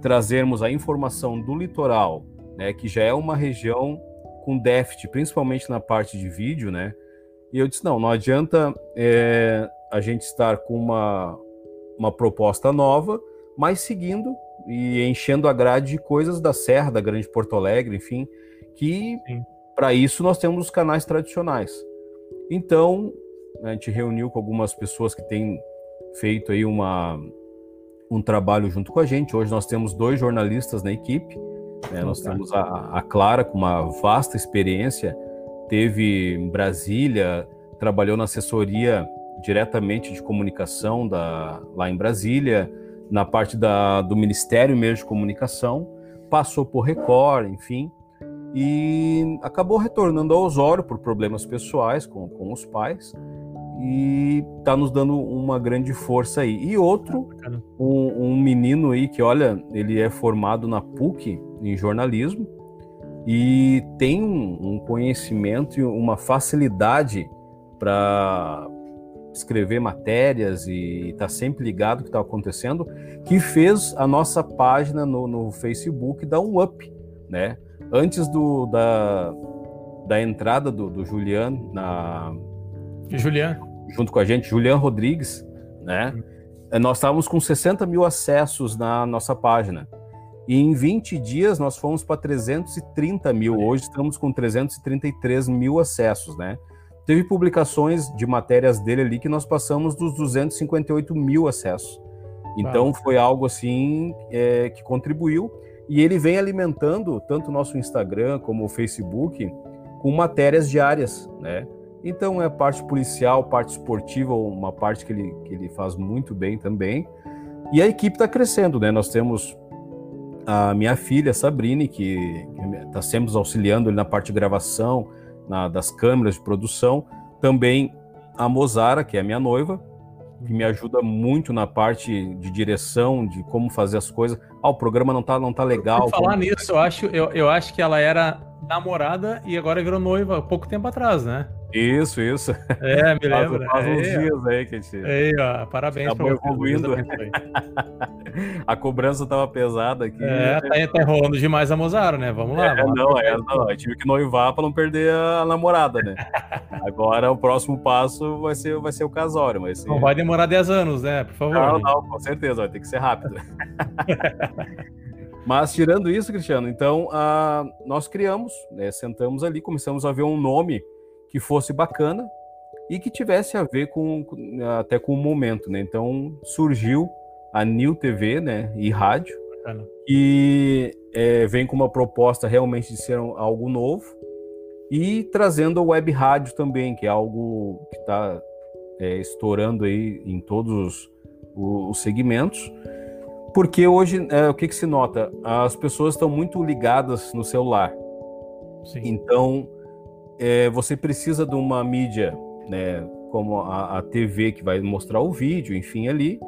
trazermos a informação do litoral, né, que já é uma região com déficit, principalmente na parte de vídeo, né? E eu disse não, não adianta é, a gente estar com uma, uma proposta nova, mas seguindo e enchendo a grade de coisas da Serra, da Grande Porto Alegre, enfim, que para isso nós temos os canais tradicionais. Então, a gente reuniu com algumas pessoas que têm feito aí uma, um trabalho junto com a gente. Hoje nós temos dois jornalistas na equipe. Né? Nós temos a, a Clara, com uma vasta experiência, teve em Brasília, trabalhou na assessoria diretamente de comunicação da, lá em Brasília, na parte da, do Ministério mesmo de Comunicação, passou por Record, enfim, e acabou retornando ao Osório por problemas pessoais com, com os pais e está nos dando uma grande força aí. E outro, um, um, menino aí que, olha, ele é formado na PUC em jornalismo e tem um conhecimento e uma facilidade para escrever matérias e está sempre ligado o que está acontecendo, que fez a nossa página no, no Facebook dar um up, né? antes do, da, da entrada do, do Julian na. Julian? Junto com a gente, Julian Rodrigues, né? Nós estávamos com 60 mil acessos na nossa página. E em 20 dias nós fomos para 330 mil. Hoje estamos com 333 mil acessos, né? Teve publicações de matérias dele ali que nós passamos dos 258 mil acessos. Então foi algo assim é, que contribuiu. E ele vem alimentando tanto o nosso Instagram como o Facebook com matérias diárias, né? Então é parte policial, parte esportiva, uma parte que ele, que ele faz muito bem também. E a equipe está crescendo, né? Nós temos a minha filha, Sabrine, que está sempre nos auxiliando na parte de gravação, na, das câmeras de produção. Também a Mozara, que é a minha noiva, que me ajuda muito na parte de direção, de como fazer as coisas. Ah, o programa não tá, não tá legal. falar como... nisso, eu acho, eu, eu acho que ela era namorada e agora virou noiva pouco tempo atrás, né? Isso, isso. É, me lembro. Faz, faz uns dias aí que a gente. Aí, ó, parabéns para evoluindo. a cobrança tava pesada aqui. É, tá, tá enrolando demais a Mozaro, né? Vamos lá. É, vamos não, é, não, eu tive que noivar para não perder a namorada, né? Agora o próximo passo vai ser, vai ser o casório. Mas Não vai demorar 10 anos, né? Por favor. Não, não, com certeza, vai ter que ser rápido. Mas tirando isso, Cristiano, então uh, nós criamos, né, sentamos ali, começamos a ver um nome que fosse bacana e que tivesse a ver com, até com o momento, né? Então surgiu a New TV, né, e rádio, bacana. e é, vem com uma proposta realmente de ser algo novo e trazendo a web rádio também, que é algo que está é, estourando aí em todos os, os segmentos. Porque hoje, é, o que, que se nota? As pessoas estão muito ligadas no celular. Sim. Então, é, você precisa de uma mídia, né, como a, a, TV, que vai mostrar o vídeo, enfim, ali.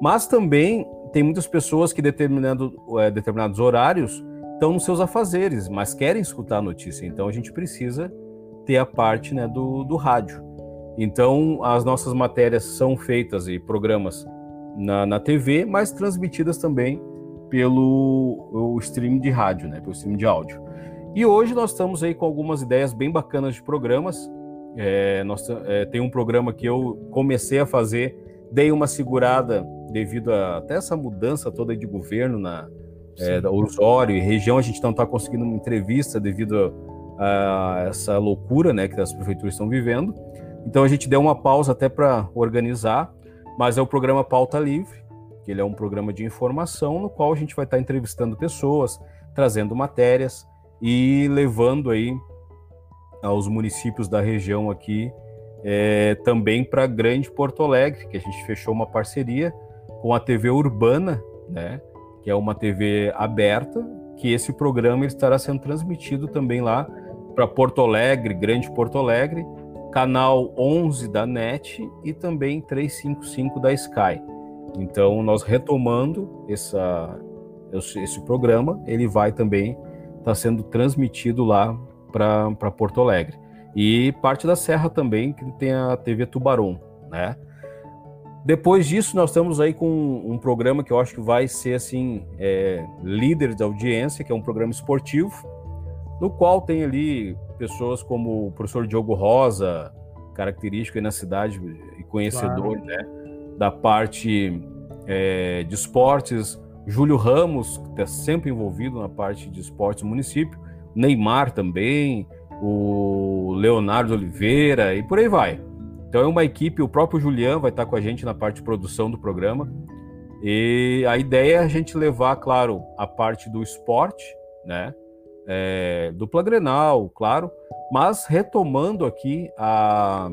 Mas também tem muitas pessoas que, determinando, é, determinados horários, estão nos seus afazeres, mas querem escutar a notícia. Então, a gente precisa ter a parte né, do, do rádio. Então, as nossas matérias são feitas e programas na, na TV, mas transmitidas também pelo o streaming de rádio, né, pelo streaming de áudio. E hoje nós estamos aí com algumas ideias bem bacanas de programas. É, nós, é, tem um programa que eu comecei a fazer, dei uma segurada devido a até essa mudança toda de governo na é, Osório e região. A gente não está conseguindo uma entrevista devido a essa loucura né, que as prefeituras estão vivendo. Então a gente deu uma pausa até para organizar, mas é o programa Pauta Livre, que ele é um programa de informação no qual a gente vai estar entrevistando pessoas, trazendo matérias e levando aí aos municípios da região aqui é, também para Grande Porto Alegre, que a gente fechou uma parceria com a TV Urbana, né, que é uma TV aberta, que esse programa estará sendo transmitido também lá para Porto Alegre, Grande Porto Alegre, canal 11 da NET e também 355 da Sky. Então, nós retomando essa, esse programa, ele vai também estar tá sendo transmitido lá para Porto Alegre. E parte da Serra também, que tem a TV Tubarão, né? Depois disso, nós estamos aí com um programa que eu acho que vai ser assim é, líder de audiência, que é um programa esportivo, no qual tem ali pessoas como o professor Diogo Rosa, característico aí na cidade e conhecedor claro. né, da parte é, de esportes, Júlio Ramos, que está sempre envolvido na parte de esportes do município, Neymar também, o Leonardo Oliveira e por aí vai. Então é uma equipe, o próprio Julian vai estar com a gente na parte de produção do programa. E a ideia é a gente levar, claro, a parte do esporte, né? É, dupla Grenal, claro, mas retomando aqui a,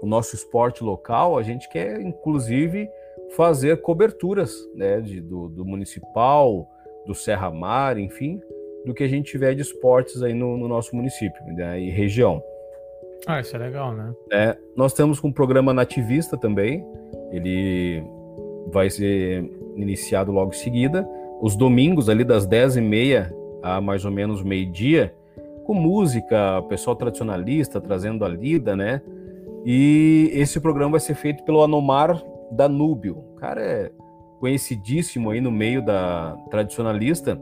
o nosso esporte local, a gente quer inclusive fazer coberturas né, de, do, do, municipal, do Serra Mar, enfim, do que a gente tiver de esportes aí no, no nosso município né, e região. Ah, isso é legal, né? É, nós temos um programa nativista também, ele vai ser iniciado logo em seguida, os domingos ali das 10h30 a mais ou menos meio-dia, com música, pessoal tradicionalista trazendo a lida, né? E esse programa vai ser feito pelo Anomar Danúbio. O cara é conhecidíssimo aí no meio da tradicionalista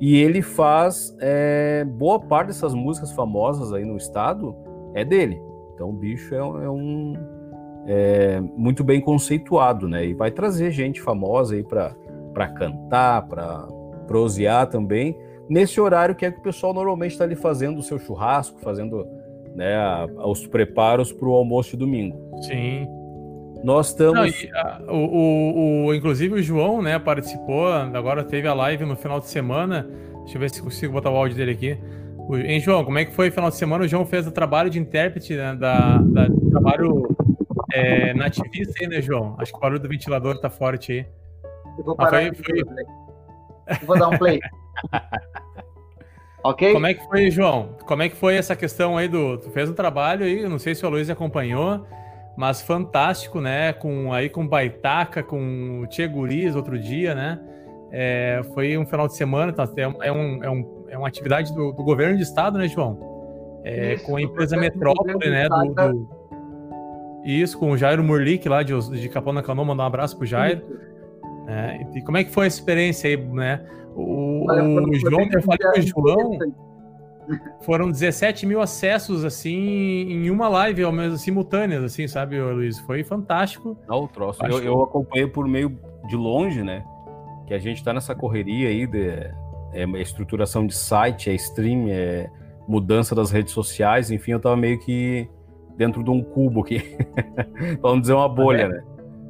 e ele faz é, boa parte dessas músicas famosas aí no estado é dele. Então o bicho é, é um é, muito bem conceituado, né? E vai trazer gente famosa aí para cantar, para prosear também nesse horário que é que o pessoal normalmente está ali fazendo o seu churrasco, fazendo né, a, os preparos para o almoço de domingo. Sim. Nós estamos. Não, e, a, o, o, o, inclusive o João, né, participou, agora teve a live no final de semana. Deixa eu ver se consigo botar o áudio dele aqui. O, hein, João, como é que foi o final de semana? O João fez o trabalho de intérprete né, da, da trabalho é, nativista aí, né, João? Acho que o barulho do ventilador tá forte aí. Eu vou parar ah, foi, foi... Eu vou dar um play. ok? Como é que foi, João? Como é que foi essa questão aí do. Tu fez um trabalho aí, não sei se o Luiz acompanhou, mas fantástico, né? Com aí com Baitaca, com o Guriz outro dia, né? É, foi um final de semana, tá, é, um, é, um, é uma atividade do, do governo de estado, né, João? É, Isso, com a empresa Metrópole, né? Do, do, Isso, com o Jairo Murlik lá de, de Capão na Canoa, mandar um abraço pro Jairo. É, e como é que foi a experiência aí, né? O, o João, eu falei com o João, foram 17 mil acessos, assim, em uma live, ao menos simultâneas, assim, sabe, Luiz? Foi fantástico. Não, o troço. Eu, eu, acompanhei por meio de longe, né? Que a gente tá nessa correria aí de é, estruturação de site, é stream, é mudança das redes sociais, enfim, eu tava meio que dentro de um cubo aqui. Vamos dizer uma bolha, é, né?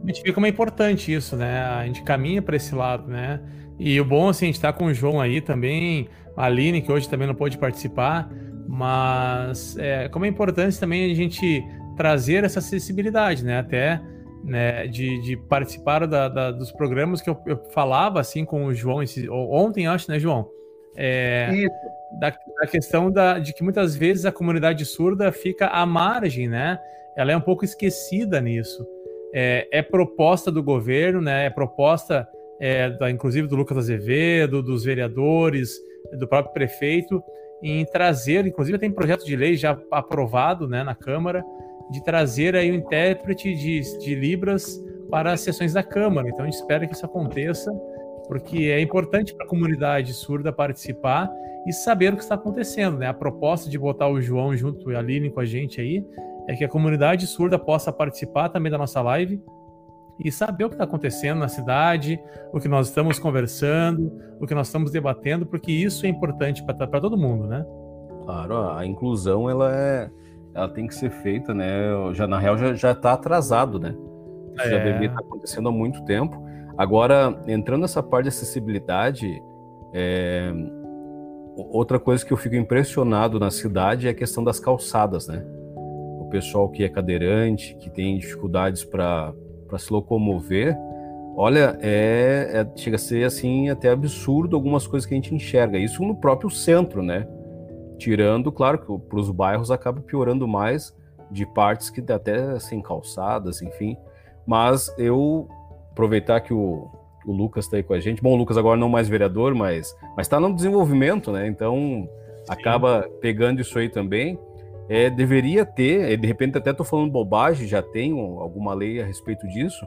A gente vê como é importante isso, né? A gente caminha para esse lado, né? E o bom, assim, a gente tá com o João aí também, a Aline, que hoje também não pôde participar, mas é, como é importante também a gente trazer essa acessibilidade, né? Até né, de, de participar da, da, dos programas que eu, eu, falava assim com o João esse, ontem, acho, né, João? É, Isso. Da, da questão da, de que muitas vezes a comunidade surda fica à margem, né? Ela é um pouco esquecida nisso. É, é proposta do governo, né? É proposta é, da, inclusive do Lucas Azevedo, dos vereadores, do próprio prefeito, em trazer, inclusive tem projeto de lei já aprovado né, na Câmara, de trazer aí o intérprete de, de Libras para as sessões da Câmara. Então a gente espera que isso aconteça, porque é importante para a comunidade surda participar e saber o que está acontecendo. Né? A proposta de botar o João junto e a Aline com a gente aí é que a comunidade surda possa participar também da nossa live e saber o que está acontecendo na cidade, o que nós estamos conversando, o que nós estamos debatendo, porque isso é importante para todo mundo, né? Claro, a inclusão ela é, ela tem que ser feita, né? Já na real já já está atrasado, né? Isso é. já deveria estar acontecendo há muito tempo. Agora entrando nessa parte de acessibilidade, é... outra coisa que eu fico impressionado na cidade é a questão das calçadas, né? O pessoal que é cadeirante, que tem dificuldades para se locomover, olha, é, é, chega a ser assim até absurdo algumas coisas que a gente enxerga. Isso no próprio centro, né? Tirando, claro, que para os bairros acaba piorando mais de partes que até sem calçadas, enfim. Mas eu aproveitar que o, o Lucas está aí com a gente. Bom, o Lucas agora não mais vereador, mas está no desenvolvimento, né? Então Sim. acaba pegando isso aí também. É, deveria ter, de repente até estou falando bobagem, já tem alguma lei a respeito disso,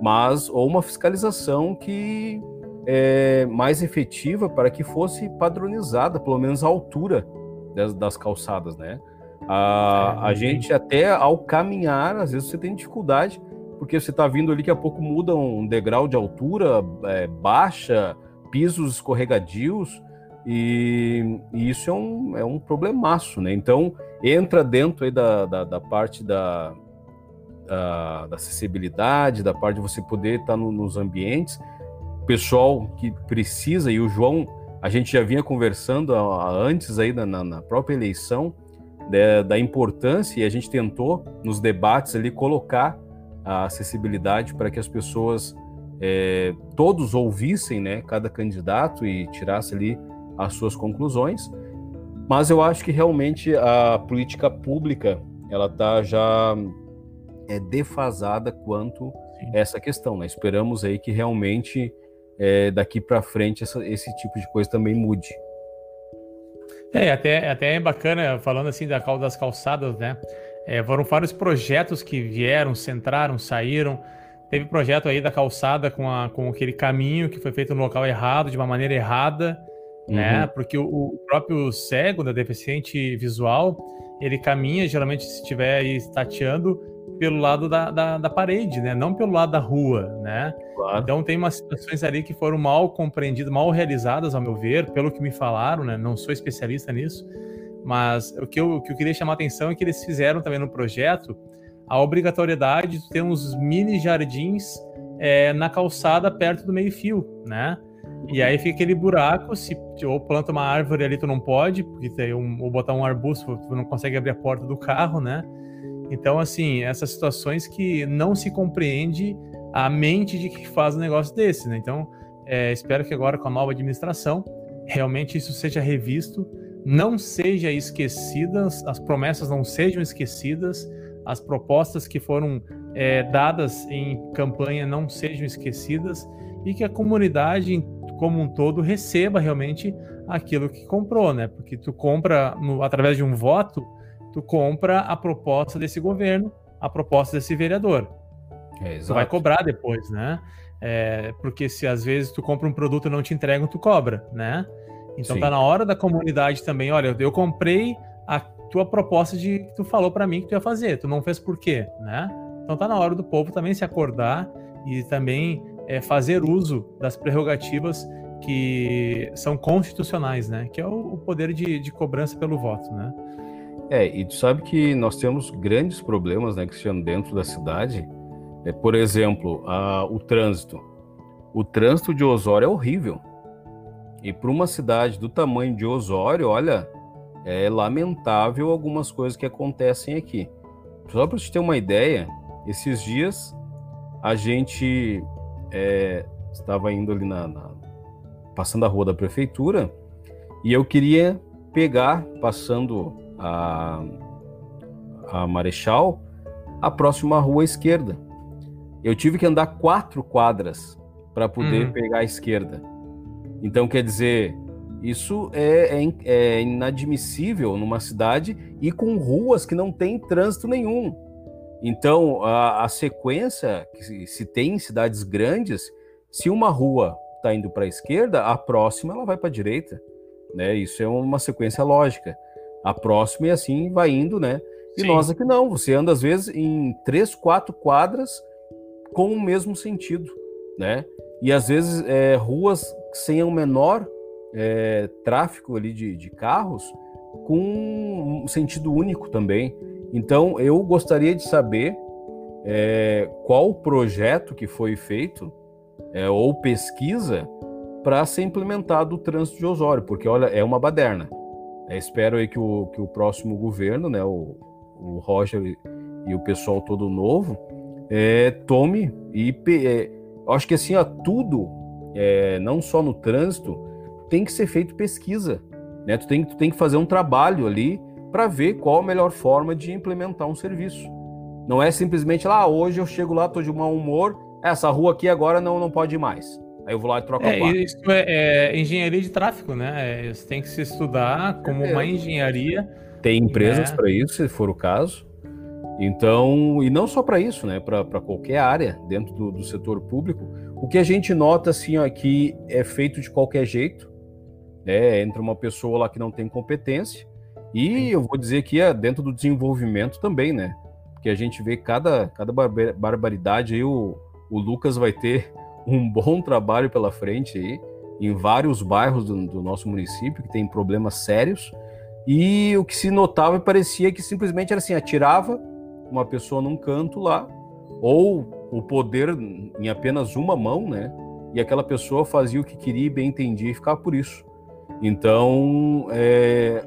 mas ou uma fiscalização que é mais efetiva para que fosse padronizada, pelo menos a altura das, das calçadas, né? A, é, a gente até ao caminhar, às vezes você tem dificuldade, porque você está vindo ali, daqui a pouco muda um degrau de altura, é, baixa, pisos escorregadios, e, e, isso é um, é um problemaço, né? Então, entra dentro aí da, da, da parte da, da, da, acessibilidade, da parte de você poder estar no, nos ambientes, pessoal que precisa, e o João a gente já vinha conversando antes aí na, na própria eleição da, da, importância e a gente tentou nos debates ali colocar a acessibilidade para que as pessoas é, todos ouvissem, né, cada candidato e tirasse ali as suas conclusões. Mas eu acho que realmente a política pública ela está já é defasada quanto Sim. essa questão. Né? Esperamos aí que realmente é, daqui para frente essa, esse tipo de coisa também mude. É, até, até é bacana, falando assim da das calçadas, né? É, foram vários projetos que vieram, centraram, saíram. Teve projeto aí da calçada com, a, com aquele caminho que foi feito no local errado, de uma maneira errada? Uhum. né? Porque o, o, próprio cego, da deficiente visual, ele caminha, geralmente, se estiver aí tateando, pelo lado da, da, da, parede, né? Não pelo lado da rua, né? Claro. Então tem umas situações ali que foram mal compreendidas, mal realizadas, ao meu ver, pelo que me falaram, né? Não sou especialista nisso, mas o que eu, o que eu queria chamar a atenção é que eles fizeram também no projeto a obrigatoriedade de ter uns mini jardins é, na calçada perto do meio-fio, né? E aí fica aquele buraco, se ou planta uma árvore ali tu não pode, porque tem um, ou botar um arbusto, tu não consegue abrir a porta do carro, né? Então, assim, essas situações que não se compreende a mente de que faz um negócio desse, né? Então, é, espero que agora com a nova administração realmente isso seja revisto, não seja esquecidas, as promessas não sejam esquecidas, as propostas que foram é, dadas em campanha não sejam esquecidas e que a comunidade como um todo receba realmente aquilo que comprou, né? Porque tu compra no, através de um voto, tu compra a proposta desse governo, a proposta desse vereador. É, tu vai cobrar depois, né? É, porque se às vezes tu compra um produto e não te entregam, tu cobra, né? Então Sim. tá na hora da comunidade também, olha, eu comprei a tua proposta de que tu falou para mim que tu ia fazer, tu não fez por quê, né? Então tá na hora do povo também se acordar e também é, fazer uso das prerrogativas que são constitucionais, né? Que é o, o poder de, de cobrança pelo voto, né? É, e tu sabe que nós temos grandes problemas, né, Cristiano, dentro da cidade. É, por exemplo, a, o trânsito. O trânsito de Osório é horrível. E para uma cidade do tamanho de Osório, olha, é lamentável algumas coisas que acontecem aqui. Só para te ter uma ideia, esses dias a gente é, estava indo ali na, na, passando a rua da prefeitura e eu queria pegar, passando a, a Marechal, a próxima rua à esquerda. Eu tive que andar quatro quadras para poder uhum. pegar a esquerda. Então, quer dizer, isso é, é, é, inadmissível numa cidade e com ruas que não tem trânsito nenhum. Então, a, a sequência que se tem em cidades grandes, se uma rua está indo para a esquerda, a próxima ela vai para a direita. Né? Isso é uma sequência lógica a próxima e assim vai indo, né? E Sim. nós aqui não, você anda às vezes em três, quatro quadras com o mesmo sentido, né? E às vezes é, ruas sem o menor é, tráfego ali de, de carros, com um sentido único também. Então, eu gostaria de saber é, qual projeto que foi feito é, ou pesquisa para ser implementado o trânsito de Osório, porque olha, é uma baderna. É, espero aí que o, que o próximo governo, né, o, o Roger e, e o pessoal todo novo, é, tome e é, acho que assim, ó, tudo, é, não só no trânsito, tem que ser feito pesquisa. Né? Tu, tem, tu tem que fazer um trabalho ali para ver qual a melhor forma de implementar um serviço. Não é simplesmente lá, ah, hoje eu chego lá, tô de mau humor, essa rua aqui agora não, não pode ir mais. Aí eu vou lá e troco é, a placa. Isso é, é, engenharia de tráfego, né? É, você tem que se estudar como uma engenharia. Tem empresas né? para isso, se for o caso. Então, e não só para isso, né? Para qualquer área dentro do, do, setor público. O que a gente nota, assim, aqui é feito de qualquer jeito. Né? Entra uma pessoa lá que não tem competência. E eu vou dizer que é dentro do desenvolvimento também, né? Porque a gente vê cada, cada barbaridade aí, o, o Lucas vai ter um bom trabalho pela frente aí, em vários bairros do, do nosso município que tem problemas sérios. E o que se notava parecia que simplesmente era assim: atirava uma pessoa num canto lá, ou o poder em apenas uma mão, né? E aquela pessoa fazia o que queria e bem entendia e ficava por isso. Então, é,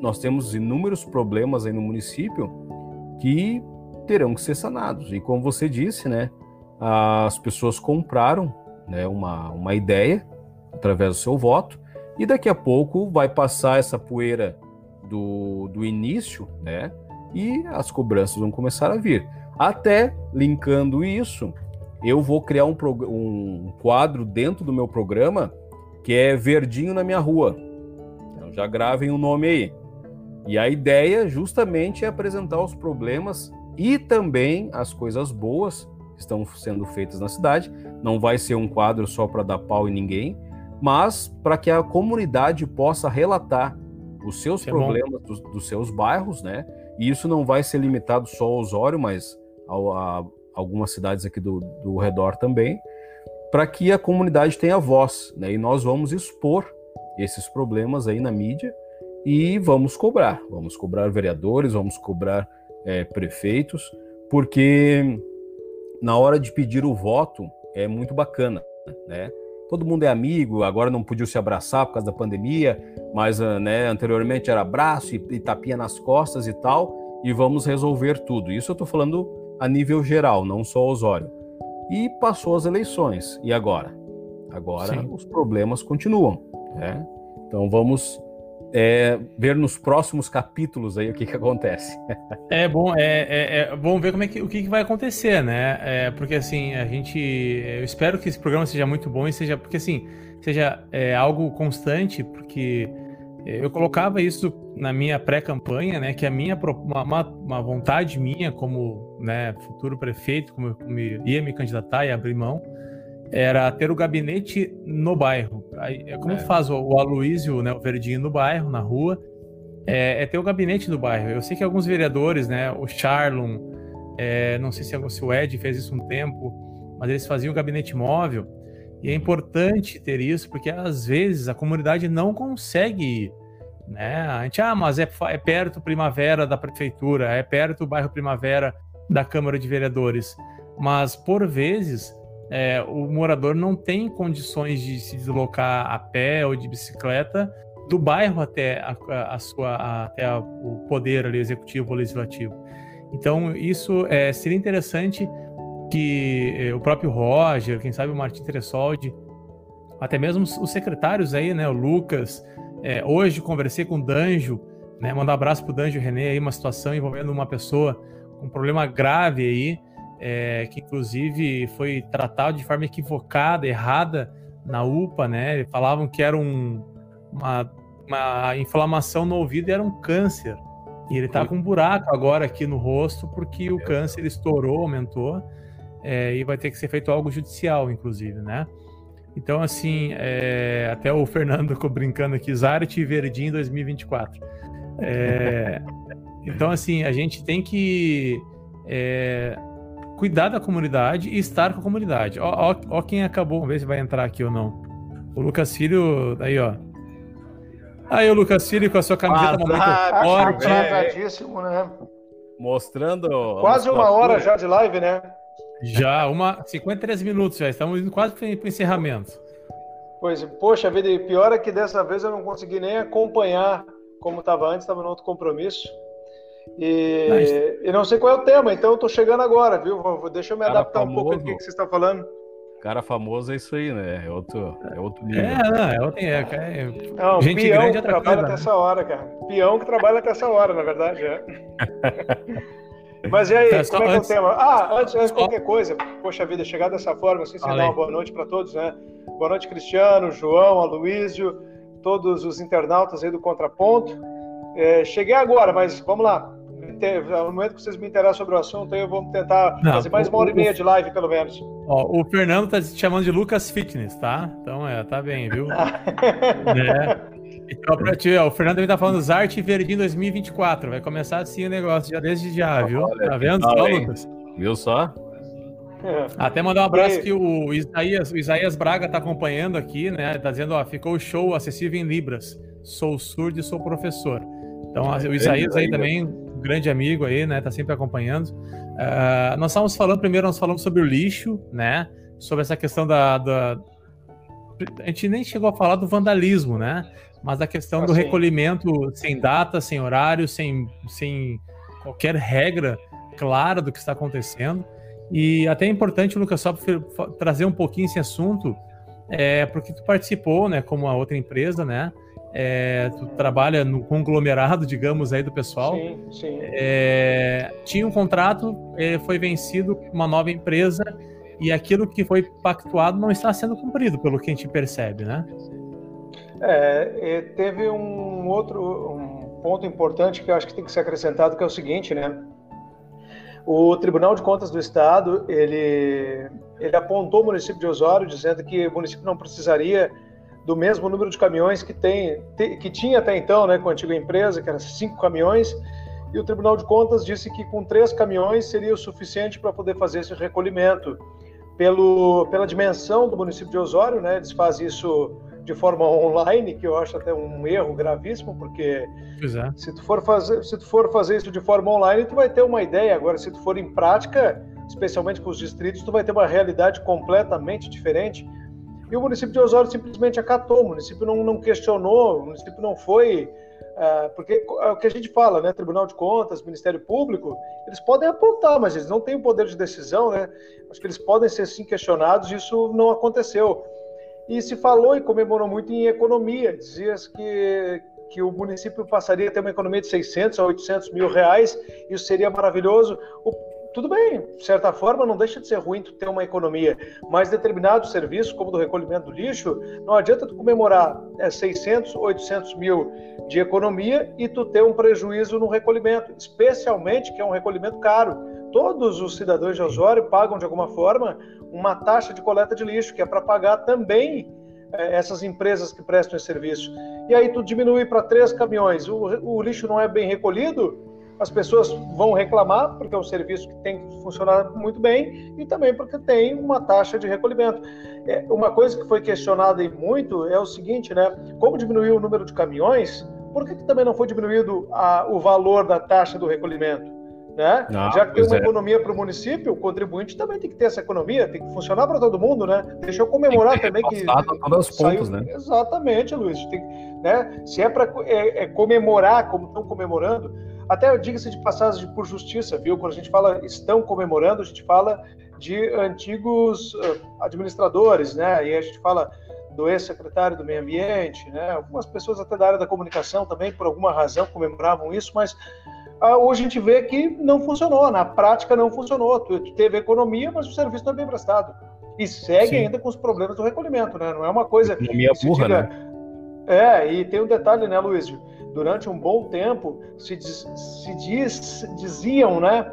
nós temos inúmeros problemas aí no município que terão que ser sanados. E como você disse, né? as pessoas compraram né, uma, uma ideia através do seu voto, e daqui a pouco vai passar essa poeira do, do início, né? E as cobranças vão começar a vir. Até linkando isso, eu vou criar um, um quadro dentro do meu programa que é Verdinho na minha rua. Então já gravem o nome aí. E a ideia justamente é apresentar os problemas e também as coisas boas estão sendo feitas na cidade. Não vai ser um quadro só para dar pau em ninguém, mas para que a comunidade possa relatar os seus é problemas dos, dos, seus bairros, né? E isso não vai ser limitado só ao Osório, mas a, a algumas cidades aqui do, do redor também, para que a comunidade tenha voz, né? E nós vamos expor esses problemas aí na mídia e vamos cobrar, vamos cobrar vereadores, vamos cobrar é, prefeitos, porque na hora de pedir o voto é muito bacana, né? Todo mundo é amigo, agora não podia se abraçar por causa da pandemia, mas ah, né, anteriormente era abraço e, e tapinha nas costas e tal, e vamos resolver tudo. Isso eu estou falando a nível geral, não só Osório. E passou as eleições, e agora? Agora Sim. os problemas continuam, né? Então vamos é, ver nos próximos capítulos aí o que, que acontece. é bom, é, é, é vamos ver como é que, o que, que vai acontecer, né? É, porque assim, a gente. Eu espero que esse programa seja muito bom e seja. Porque assim, seja é, algo constante, porque eu colocava isso na minha pré-campanha, né? Que a minha uma, uma, vontade minha como né, futuro prefeito, como, como ia me candidatar e abrir mão era ter o gabinete no bairro. Aí, é como é. faz o, o Aloysio, né, o Verdinho no bairro, na rua, é, é, ter o gabinete no bairro. Eu sei que alguns vereadores, né, o Charlon, é, não sei se, se o Ed fez isso um tempo, mas eles faziam o gabinete móvel, e é importante ter isso, porque às vezes a comunidade não consegue ir. Né? A gente, ah, mas é, é perto Primavera da prefeitura, é perto o bairro Primavera da Câmara de Vereadores. Mas, por vezes, é, o morador não tem condições de se deslocar a pé ou de bicicleta do bairro até a, a sua até a, o poder ali, executivo ou legislativo. Então isso é, seria interessante que é, o próprio Roger, quem sabe o Martin Tressoldi, até mesmo os secretários aí, né, o Lucas, é, hoje conversei com o Danjo, né, mandar um abraço pro Danjo René aí, uma situação envolvendo uma pessoa com um problema grave aí, é, que inclusive foi tratado de forma equivocada, errada na UPA, né? Falavam que era um, uma, uma inflamação no ouvido e era um câncer. E ele tá com um buraco agora aqui no rosto porque o câncer estourou, aumentou, é, e vai ter que ser feito algo judicial, inclusive, né? Então, assim, é, até o Fernando ficou brincando aqui, Zarte Verdinho 2024. É, então, assim, a gente tem que é, cuidar da comunidade e estar com a comunidade. Ó, ó, ó, quem acabou, vamos ver se vai entrar aqui ou não. O Lucas Filho, aí ó. Aí o Lucas Filho com a sua camiseta Azar, muito forte. Atrasadíssimo, né? Mostrando. Quase uma hora musculatura. já de live, né? Já, uma 53 minutos já. Estamos indo quase para o encerramento. Pois, poxa vida, e pior é que dessa vez eu não consegui nem acompanhar como estava antes, estava no outro compromisso. E, e não sei qual é o tema, então eu tô chegando agora, viu? Deixa eu me Cara adaptar um pouco ao que, famoso. que você está falando. Cara famoso é isso aí, né? É outro, é outro nível. É, não, é, outra- é, é, Não, Gente peão grande que é trabalha coisa, até né? essa hora, cara. Peão que trabalha até essa hora, na verdade, é. Mas e aí, É, só como é que é o antes- tema? Ah, antes, antes de qualquer coisa, poxa vida, chegar dessa forma, assim, sem dar uma boa noite para todos, né? Boa noite, Cristiano, João, Aloísio, todos os internautas aí do Contraponto. É, cheguei agora, mas vamos lá. Inte- No momento que vocês me interessam sobre o assunto, aí eu vou tentar Não, fazer mais uma hora e meia de live, pelo menos. Ó, o Fernando tá te chamando de Lucas Fitness, tá? Então é, tá bem, viu? né? Então, pra ti, ó, o Fernando também tá falando Zart Verdinho 2024. Vai começar assim o negócio já desde já, viu? Tá vendo só? Lucas? Viu só? Até mandar um abraço Ei. que o Isaías, o Isaías Braga tá acompanhando aqui, né? Tá dizendo, ó, ficou o show acessível em Libras. Sou surdo e sou professor. Então, a- o Isaías aí também, grande amigo aí, né? Tá sempre acompanhando. Ah, nós estávamos falando, primeiro nós falamos sobre o lixo, né? Sobre essa questão da, da- A gente nem chegou a falar do vandalismo, né? Mas a questão Ah, do recolhimento sem data, sem horário, sem, sem qualquer regra clara do que está acontecendo. E até é importante, Lucas, só trazer um pouquinho esse assunto, é, porque tu participou, né, como a outra empresa, né? É, tu trabalha no conglomerado, digamos, aí do pessoal. Sim, sim. É, tinha um contrato, é, foi vencido uma nova empresa e aquilo que foi pactuado não está sendo cumprido, pelo que a gente percebe, né? É, teve um outro um ponto importante que eu acho que tem que ser acrescentado, que é o seguinte, né? O Tribunal de Contas do Estado, ele, ele apontou o município de Osório, dizendo que o município não precisaria do mesmo número de caminhões que, tem, te- que tinha até então, né, com a antiga empresa, que era cinco caminhões, e o Tribunal de Contas disse que com três caminhões seria o suficiente para poder fazer esse recolhimento. Pelo, pela dimensão do município de Osório, né, eles fazem isso de forma online, que eu acho até um erro gravíssimo, porque é. se tu for fazer, se tu for fazer isso de forma online, tu vai ter uma ideia. Agora, se tu for em prática, especialmente com os distritos, tu vai ter uma realidade completamente diferente. E o município de Osório simplesmente acatou, o município não, não questionou, o município não foi. ah, porque é o que a gente fala, né? Tribunal de Contas, Ministério Público, eles podem apontar, mas eles não têm o poder de decisão, né? Acho que eles podem ser sim questionados, e isso não aconteceu. E se falou e comemorou muito em economia, dizia que, que o município passaria a ter uma economia de 600 a 800 mil reais, isso seria maravilhoso. O, tudo bem, de certa forma, não deixa de ser ruim tu ter uma economia, mas determinados serviços, como do recolhimento do lixo, não adianta tu comemorar é, 600, 800 mil de economia e tu ter um prejuízo no recolhimento, especialmente que é um recolhimento caro. Todos os cidadãos de Osório pagam, de alguma forma, uma taxa de coleta de lixo, que é para pagar também eh, essas empresas que prestam esse serviço. E aí tu diminui para três caminhões, o, o lixo não é bem recolhido, as pessoas vão reclamar, porque é um serviço que tem que funcionar muito bem, e também porque tem uma taxa de recolhimento. É, uma coisa que foi questionada e muito é o seguinte, né? Como diminuiu o número de caminhões, por que, que também não foi diminuído a, o valor da taxa do recolhimento? Né? Ah, Já que tem uma é. economia para o município, o contribuinte também tem que ter essa economia, tem que funcionar para todo mundo, né? Deixa eu comemorar que também que todas as saiu- pontas, né? Exatamente, Luiz. Tem, né? Se é para é, é comemorar, como estão comemorando, até diga-se de passagem por justiça, viu? Quando a gente fala estão comemorando, a gente fala de antigos ah, administradores, né? E a gente fala do ex-secretário do Meio Ambiente, né? Algumas pessoas até da área da comunicação também, por alguma razão, comemoravam isso, mas ah, hoje a gente vê que não funcionou, na prática não funcionou. Tu, tu teve economia, mas o serviço não é bem prestado. E segue Sim. ainda com os problemas do recolhimento, né? Não é uma coisa Economia se burra, diga- né? É, e tem um detalhe, né, Luiz? Durante um bom tempo se, diz- se diz- diziam, né,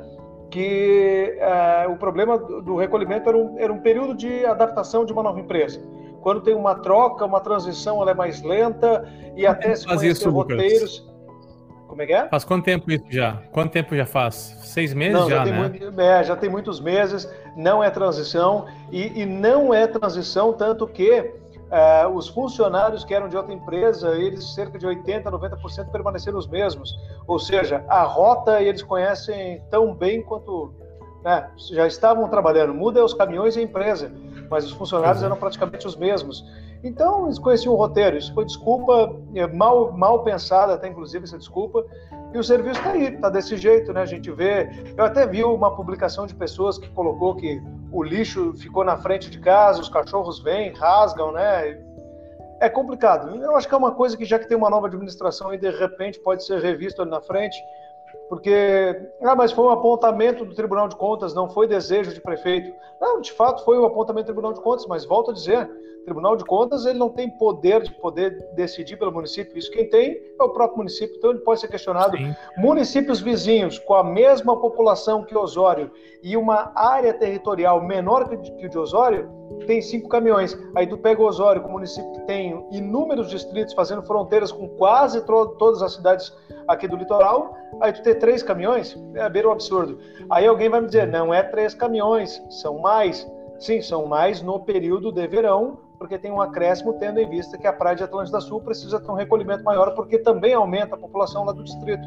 que é, o problema do recolhimento era um, era um período de adaptação de uma nova empresa. Quando tem uma troca, uma transição, ela é mais lenta e Quanto até se conhecer isso, Lucas? roteiros. Como é que é? Faz quanto tempo isso já? Quanto tempo já faz? Seis meses Não, já, tem né? muito- é, já tem muitos meses, não é transição, e, e não é transição, tanto que Uh, os funcionários que eram de outra empresa, eles cerca de 80%, 90% permaneceram os mesmos. Ou seja, a rota eles conhecem tão bem quanto né, já estavam trabalhando. Muda os caminhões e a empresa, mas os funcionários eram praticamente os mesmos. Então, eles conheciam o roteiro. Isso foi desculpa, é, mal, mal pensada, até inclusive essa desculpa. E o serviço está aí, está desse jeito, né? A gente vê. Eu até vi uma publicação de pessoas que colocou que o lixo ficou na frente de casa, os cachorros vêm, rasgam, né? É complicado. Eu acho que é uma coisa que já que tem uma nova administração e de repente pode ser revisto ali na frente, porque ah, mas foi um apontamento do Tribunal de Contas, não foi desejo de prefeito. Não, de fato foi o um apontamento do Tribunal de Contas, mas volto a dizer, Tribunal de Contas ele não tem poder de poder decidir pelo município. Isso quem tem é o próprio município. Então ele pode ser questionado. Sim. Municípios vizinhos com a mesma população que Osório e uma área territorial menor que o de Osório tem cinco caminhões. Aí tu pega o Osório, com o município que tem inúmeros distritos fazendo fronteiras com quase todas as cidades aqui do litoral. Aí tu tem três caminhões, é beira o absurdo. Aí alguém vai me dizer, não é três caminhões, são mais. Sim, são mais no período de verão, porque tem um acréscimo, tendo em vista que a Praia de Atlântida Sul precisa ter um recolhimento maior, porque também aumenta a população lá do distrito.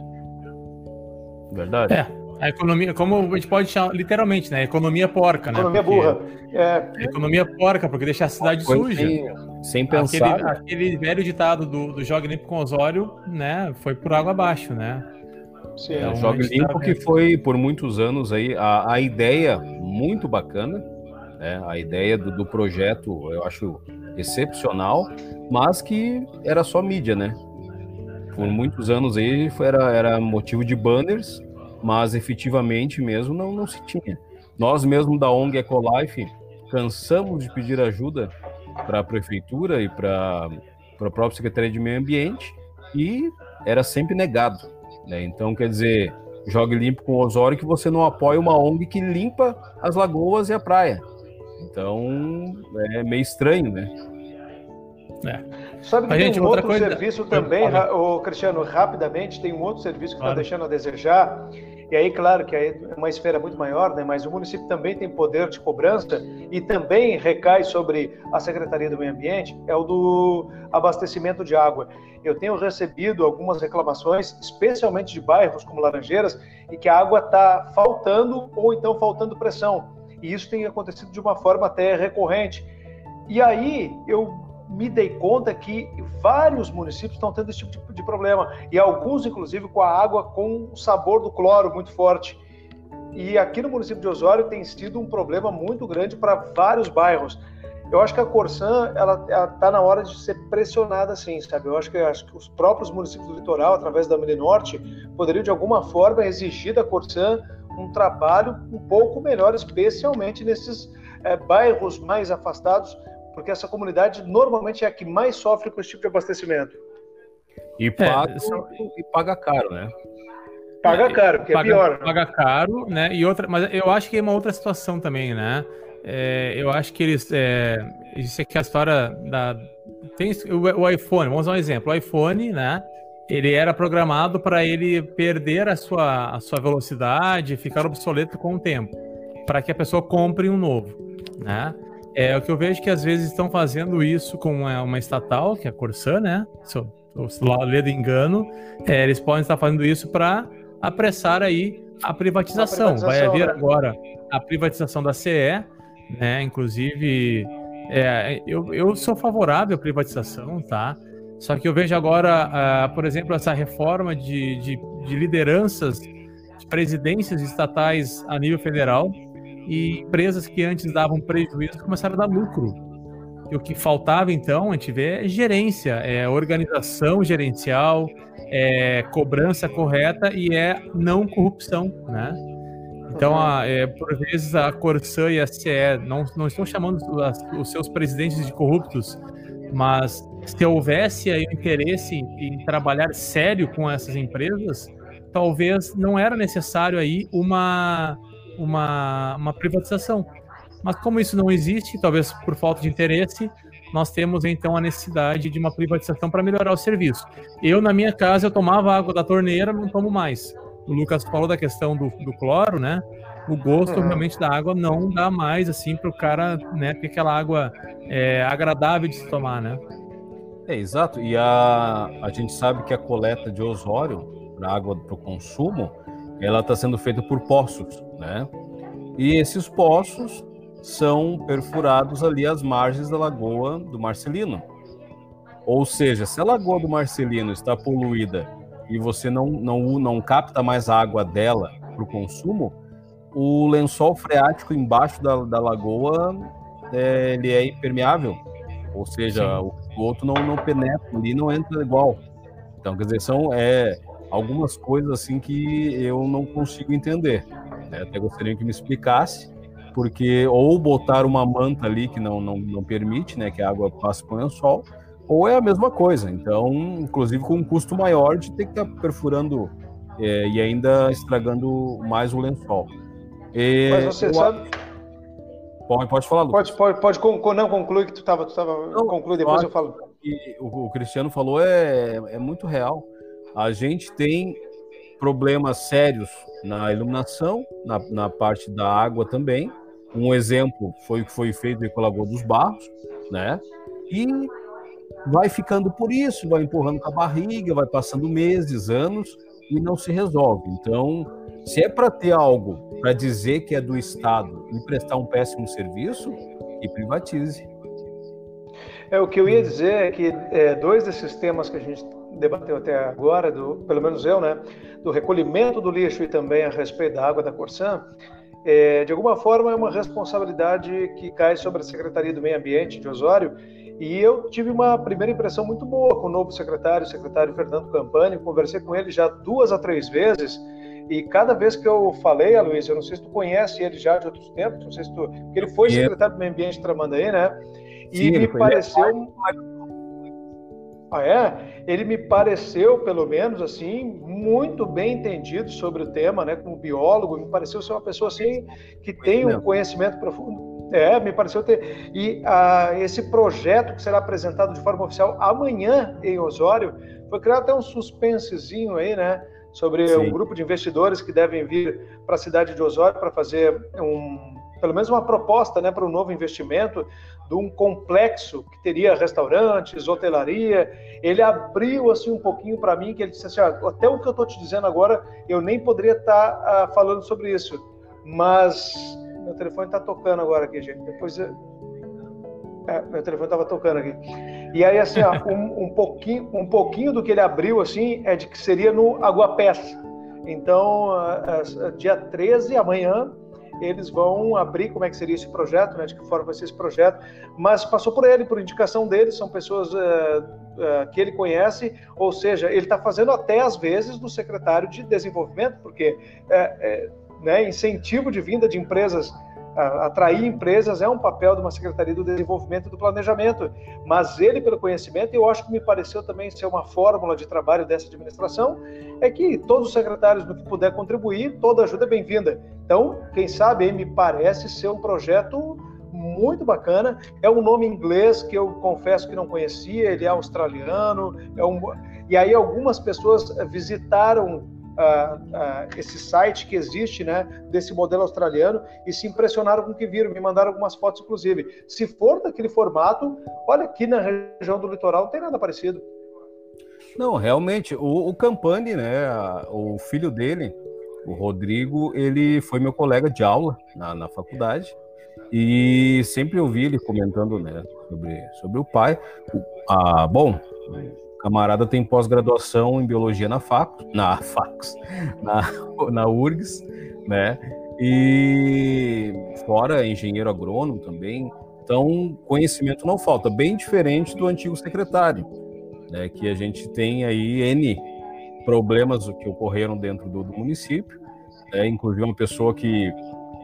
Verdade. É, a economia, como a gente pode chamar, literalmente, né? Economia porca, né? Economia burra. É. Economia porca, porque deixa a cidade suja. Sem, sem pensar. Aquele, aquele, velho ditado do, do Jogue Limpo com Osório, né? Foi por água abaixo, né? Sim. É, o Jogue Limpo tá que foi, por muitos anos aí, a, a ideia muito bacana, né? A ideia do, do projeto eu acho excepcional, mas que era só mídia, né? Por muitos anos aí foi, era, era motivo de banners, mas efetivamente mesmo não, não se tinha. Nós mesmo da ONG Ecolife cansamos de pedir ajuda para a prefeitura e para a própria Secretaria de Meio Ambiente e era sempre negado. Né? Então, quer dizer, jogue limpo com o Osório que você não apoia uma ONG que limpa as lagoas e a praia. Então, é meio estranho, né? É. Sabe que tem um outro coisa... serviço também, o Cristiano, rapidamente, tem um outro serviço que está claro. deixando a desejar. E aí, claro, que é uma esfera muito maior, né? mas o município também tem poder de cobrança e também recai sobre a Secretaria do Meio Ambiente, é o do abastecimento de água. Eu tenho recebido algumas reclamações, especialmente de bairros como Laranjeiras, e que a água está faltando ou então faltando pressão e isso tem acontecido de uma forma até recorrente. E aí eu me dei conta que vários municípios estão tendo esse tipo de problema, e alguns, inclusive, com a água com o sabor do cloro muito forte. E aqui no município de Osório tem sido um problema muito grande para vários bairros. Eu acho que a Corsan ela está na hora de ser pressionada, assim, sabe? Eu acho que, acho que os próprios municípios do litoral, através da Norte, poderiam de alguma forma exigir da Corsan um trabalho um pouco melhor, especialmente nesses é, bairros mais afastados, porque essa comunidade normalmente é a que mais sofre com esse tipo de abastecimento. E é, paga, é, e paga caro, né? Paga é, caro, porque paga, é pior. Paga caro, né? E outra, mas eu acho que é uma outra situação também, né? É, eu acho que eles. É, existe aqui a história da. Tem o, o iPhone, vamos dar um exemplo. O iPhone, né? Ele era programado para ele perder a sua, a sua velocidade, ficar obsoleto com o tempo, para que a pessoa compre um novo, né? É o que eu vejo que às vezes estão fazendo isso com uma, uma estatal, que é a Corsan, né? Se eu, se eu ler do engano, é, eles podem estar fazendo isso para apressar aí a privatização. a privatização. Vai haver né? agora a privatização da CE, né? Inclusive, é, eu, eu sou favorável à privatização, tá? Só que eu vejo agora, uh, por exemplo, essa reforma de, de, de, lideranças, de presidências estatais a nível federal e empresas que antes davam prejuízo começaram a dar lucro. E o que faltava, então, a gente vê é gerência, é organização gerencial, é cobrança correta e é não corrupção, né? Então, a, é, por vezes, a Corsã e a CE não, não estão chamando os seus presidentes de corruptos, mas se houvesse aí interesse em, em trabalhar sério com essas empresas, talvez não era necessário aí uma, uma, uma privatização. Mas como isso não existe, talvez por falta de interesse, nós temos então a necessidade de uma privatização para melhorar o serviço. Eu, na minha casa, eu tomava água da torneira, não tomo mais. O Lucas falou da questão do, do cloro, né? o gosto uhum. realmente da água não dá mais assim para o cara, né, ter aquela água é, agradável de se tomar, né? É, exato. E a, a gente sabe que a coleta de Osório para água para o consumo, ela está sendo feita por poços, né? E esses poços são perfurados ali às margens da lagoa do Marcelino. Ou seja, se a lagoa do Marcelino está poluída e você não, não, não capta mais a água dela para o consumo, o lençol freático embaixo da, da lagoa é, ele é impermeável. Ou seja, o, o, outro não, não penetra ali, não entra igual. Então, quer dizer, são é, algumas coisas assim que eu não consigo entender. Né? Até gostaria que me explicasse porque ou botar uma manta ali que não, não, não permite né, que a água passe para o lençol, ou é a mesma coisa. Então, inclusive com um custo maior de ter que estar tá perfurando é, e ainda estragando mais o lençol. E, Mas você eu... sabe. Pode, pode falar, Lucas. Pode, pode, pode não conclui que tu estava. Tu tava, não, conclui, depois eu falo. o, o Cristiano falou é, é muito real. A gente tem problemas sérios na iluminação, na, na parte da água também, um exemplo foi o que foi feito com a Lagoa dos Barros, né? E vai ficando por isso, vai empurrando com a barriga, vai passando meses, anos e não se resolve. Então, se é para ter algo para dizer que é do Estado e prestar um péssimo serviço, que privatize. É o que eu ia dizer é que é, dois desses temas que a gente debateu até agora, do, pelo menos eu, né, do recolhimento do lixo e também a respeito da água da Corsã, é, de alguma forma é uma responsabilidade que cai sobre a Secretaria do Meio Ambiente de Osório. E eu tive uma primeira impressão muito boa com o novo secretário, o secretário Fernando Campani. Conversei com ele já duas a três vezes. E cada vez que eu falei, Aloysio, eu não sei se tu conhece ele já de outros tempos, não sei se tu. Porque ele foi secretário do Meio Ambiente de Tramandaí, né? E Sim, me pareceu. Ah, é? Ele me pareceu, pelo menos, assim, muito bem entendido sobre o tema, né? Como biólogo, me pareceu ser uma pessoa, assim, que tem um conhecimento profundo. É, me pareceu ter. E ah, esse projeto que será apresentado de forma oficial amanhã em Osório, foi criado até um suspensezinho aí, né? Sobre Sim. um grupo de investidores que devem vir para a cidade de Osório para fazer um, pelo menos uma proposta né, para um novo investimento de um complexo que teria restaurantes, hotelaria. Ele abriu assim um pouquinho para mim que ele disse assim, ah, até o que eu estou te dizendo agora, eu nem poderia estar tá, uh, falando sobre isso, mas meu telefone está tocando agora aqui, gente. Depois eu... é, meu telefone estava tocando aqui. E aí assim, ó, um, um, pouquinho, um pouquinho do que ele abriu assim é de que seria no Aguapés. Então, uh, uh, dia 13 amanhã eles vão abrir como é que seria esse projeto, né, de que forma vai ser esse projeto, mas passou por ele, por indicação dele, são pessoas uh, que ele conhece, ou seja, ele está fazendo até às vezes do secretário de desenvolvimento, porque é, né, incentivo de vinda de empresas atrair empresas é um papel de uma Secretaria do Desenvolvimento e do Planejamento, mas ele, pelo conhecimento, eu acho que me pareceu também ser uma fórmula de trabalho dessa administração, é que todos os secretários, no que puder contribuir, toda ajuda é bem-vinda. Então, quem sabe, me parece ser um projeto muito bacana. É um nome inglês que eu confesso que não conhecia, ele é australiano, é um... e aí algumas pessoas visitaram esse site que existe, né, desse modelo australiano, e se impressionaram com o que viram, me mandaram algumas fotos, inclusive. Se for daquele formato, olha, aqui na região do litoral não tem nada parecido. Não, realmente, o, o Campani, né, o filho dele, o Rodrigo, ele foi meu colega de aula na, na faculdade, e sempre ouvi ele comentando, né, sobre, sobre o pai. Ah, bom, camarada tem pós-graduação em biologia na FAC, na FACS, na, na URGS, né? E fora engenheiro agrônomo também. Então, conhecimento não falta, bem diferente do antigo secretário, né? Que a gente tem aí N problemas que ocorreram dentro do, do município, né? inclusive uma pessoa que,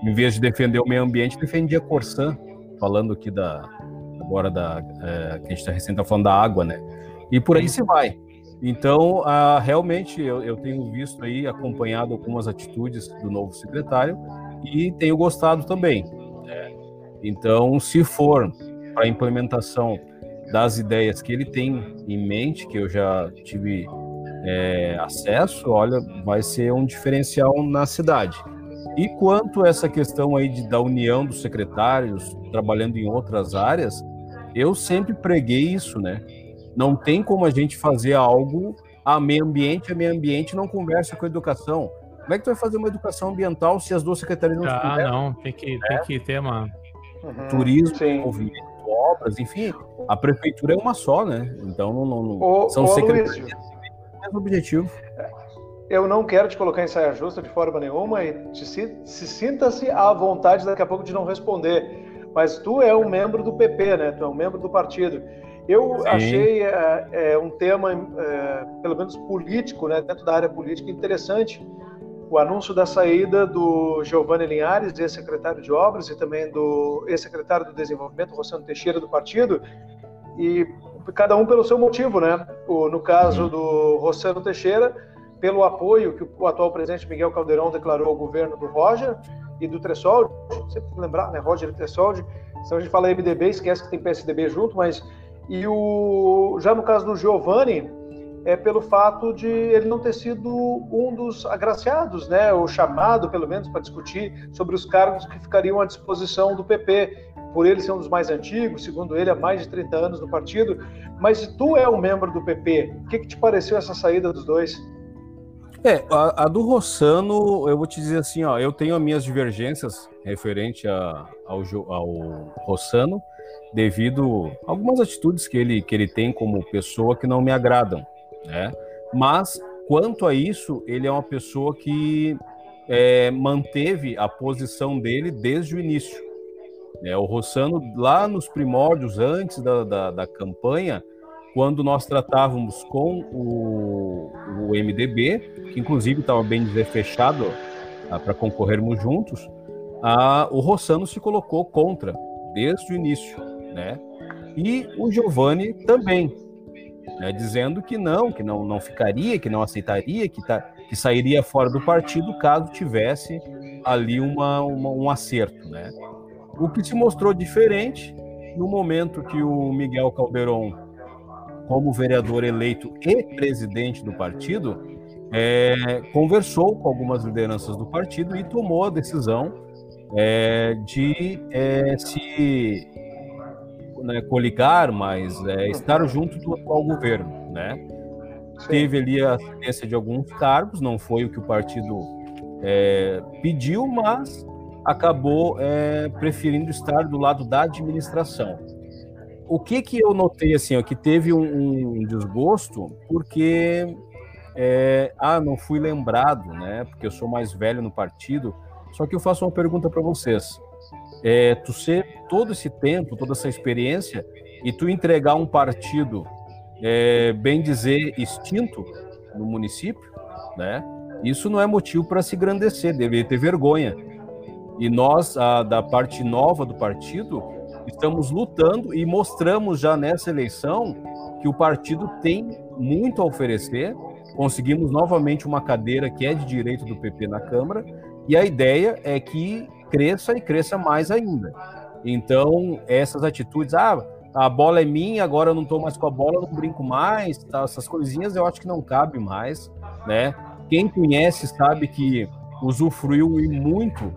em vez de defender o meio ambiente, defendia Corsã, falando aqui da agora da é, que a gente está recém tá falando da água, né? E por aí se vai. Então, ah, realmente, eu, eu, tenho visto aí, acompanhado algumas atitudes do novo secretário e tenho gostado também. Então, se for para a implementação das ideias que ele tem em mente, que eu já tive é, acesso, olha, vai ser um diferencial na cidade. E quanto a essa questão aí de, da união dos secretários trabalhando em outras áreas, eu sempre preguei isso, né? Não tem como a gente fazer algo a meio ambiente, a meio ambiente não conversa com a educação. Como é que tu vai fazer uma educação ambiental se as duas secretarias não Ah, não, tem que, tem que ter uma. Uhum, Turismo, movimento, obras, enfim, a prefeitura é uma só, né? Então não, não, não ô, são ô, secretarias Luiz, mesmo objetivo. Eu não quero te colocar em saia justa de forma nenhuma e te, se, se sinta-se à vontade daqui a pouco de não responder. Mas tu é um membro do PP, né? Tu é um membro do partido. Eu Sim. achei é, é, um tema, é, pelo menos político, né, dentro da área política, interessante. O anúncio da saída do Giovanni Linhares, ex-secretário de Obras, e também do ex-secretário do Desenvolvimento, Rossano Teixeira, do partido, e cada um pelo seu motivo, né? O, no caso uhum. do Rossano Teixeira, pelo apoio que o atual presidente Miguel Caldeirão declarou ao governo do Roger e do Tressoldi, sempre tem que lembrar, né? Roger e Tressoldi, se a gente fala MDB, esquece que tem PSDB junto, mas e o, já no caso do Giovanni, é pelo fato de ele não ter sido um dos agraciados, né, ou chamado, pelo menos, para discutir sobre os cargos que ficariam à disposição do PP, por ele ser um dos mais antigos, segundo ele, há mais de 30 anos no partido. Mas tu é um membro do PP, o que, que te pareceu essa saída dos dois? É, a, a, do Rossano, eu vou te dizer assim, ó, eu tenho as minhas divergências referente a, ao, ao Rossano, devido a algumas atitudes que ele, que ele tem como pessoa que não me agradam, né? Mas, quanto a isso, ele é uma pessoa que é, manteve a posição dele desde o início. É, o Rossano, lá nos primórdios, antes da, da, da campanha, quando nós tratávamos com o, o MDB, que inclusive estava bem dizer fechado ah, para concorrermos juntos, ah, o Rossano se colocou contra desde o início né? E o Giovanni também, né, dizendo que não, que não, não ficaria, que não aceitaria, que, tá, que sairia fora do partido caso tivesse ali uma, uma, um acerto, né? O que se mostrou diferente no momento que o Miguel Calderon, como vereador eleito e presidente do partido, é, conversou com algumas lideranças do partido e tomou a decisão é, de é, se né, coligar, mas é, estar junto do atual governo, né? Sim. Teve ali a assistência de alguns cargos, não foi o que o partido é, pediu, mas acabou é, preferindo estar do lado da administração. O que que eu notei assim, ó, que teve um, um desgosto, porque é, ah, não fui lembrado, né? Porque eu sou mais velho no partido. Só que eu faço uma pergunta para vocês é, tu ser todo esse tempo, toda essa experiência e tu entregar um partido, é, bem dizer, extinto no município, né? Isso não é motivo para se engrandecer, deveria ter vergonha. E nós, a, da parte nova do partido, estamos lutando e mostramos já nessa eleição que o partido tem muito a oferecer. Conseguimos novamente uma cadeira que é de direito do PP na Câmara, e a ideia é que cresça e cresça mais ainda. Então, essas atitudes, ah, a bola é minha, agora eu não estou mais com a bola, não brinco mais, tá? essas coisinhas eu acho que não cabe mais, né? Quem conhece sabe que usufruiu muito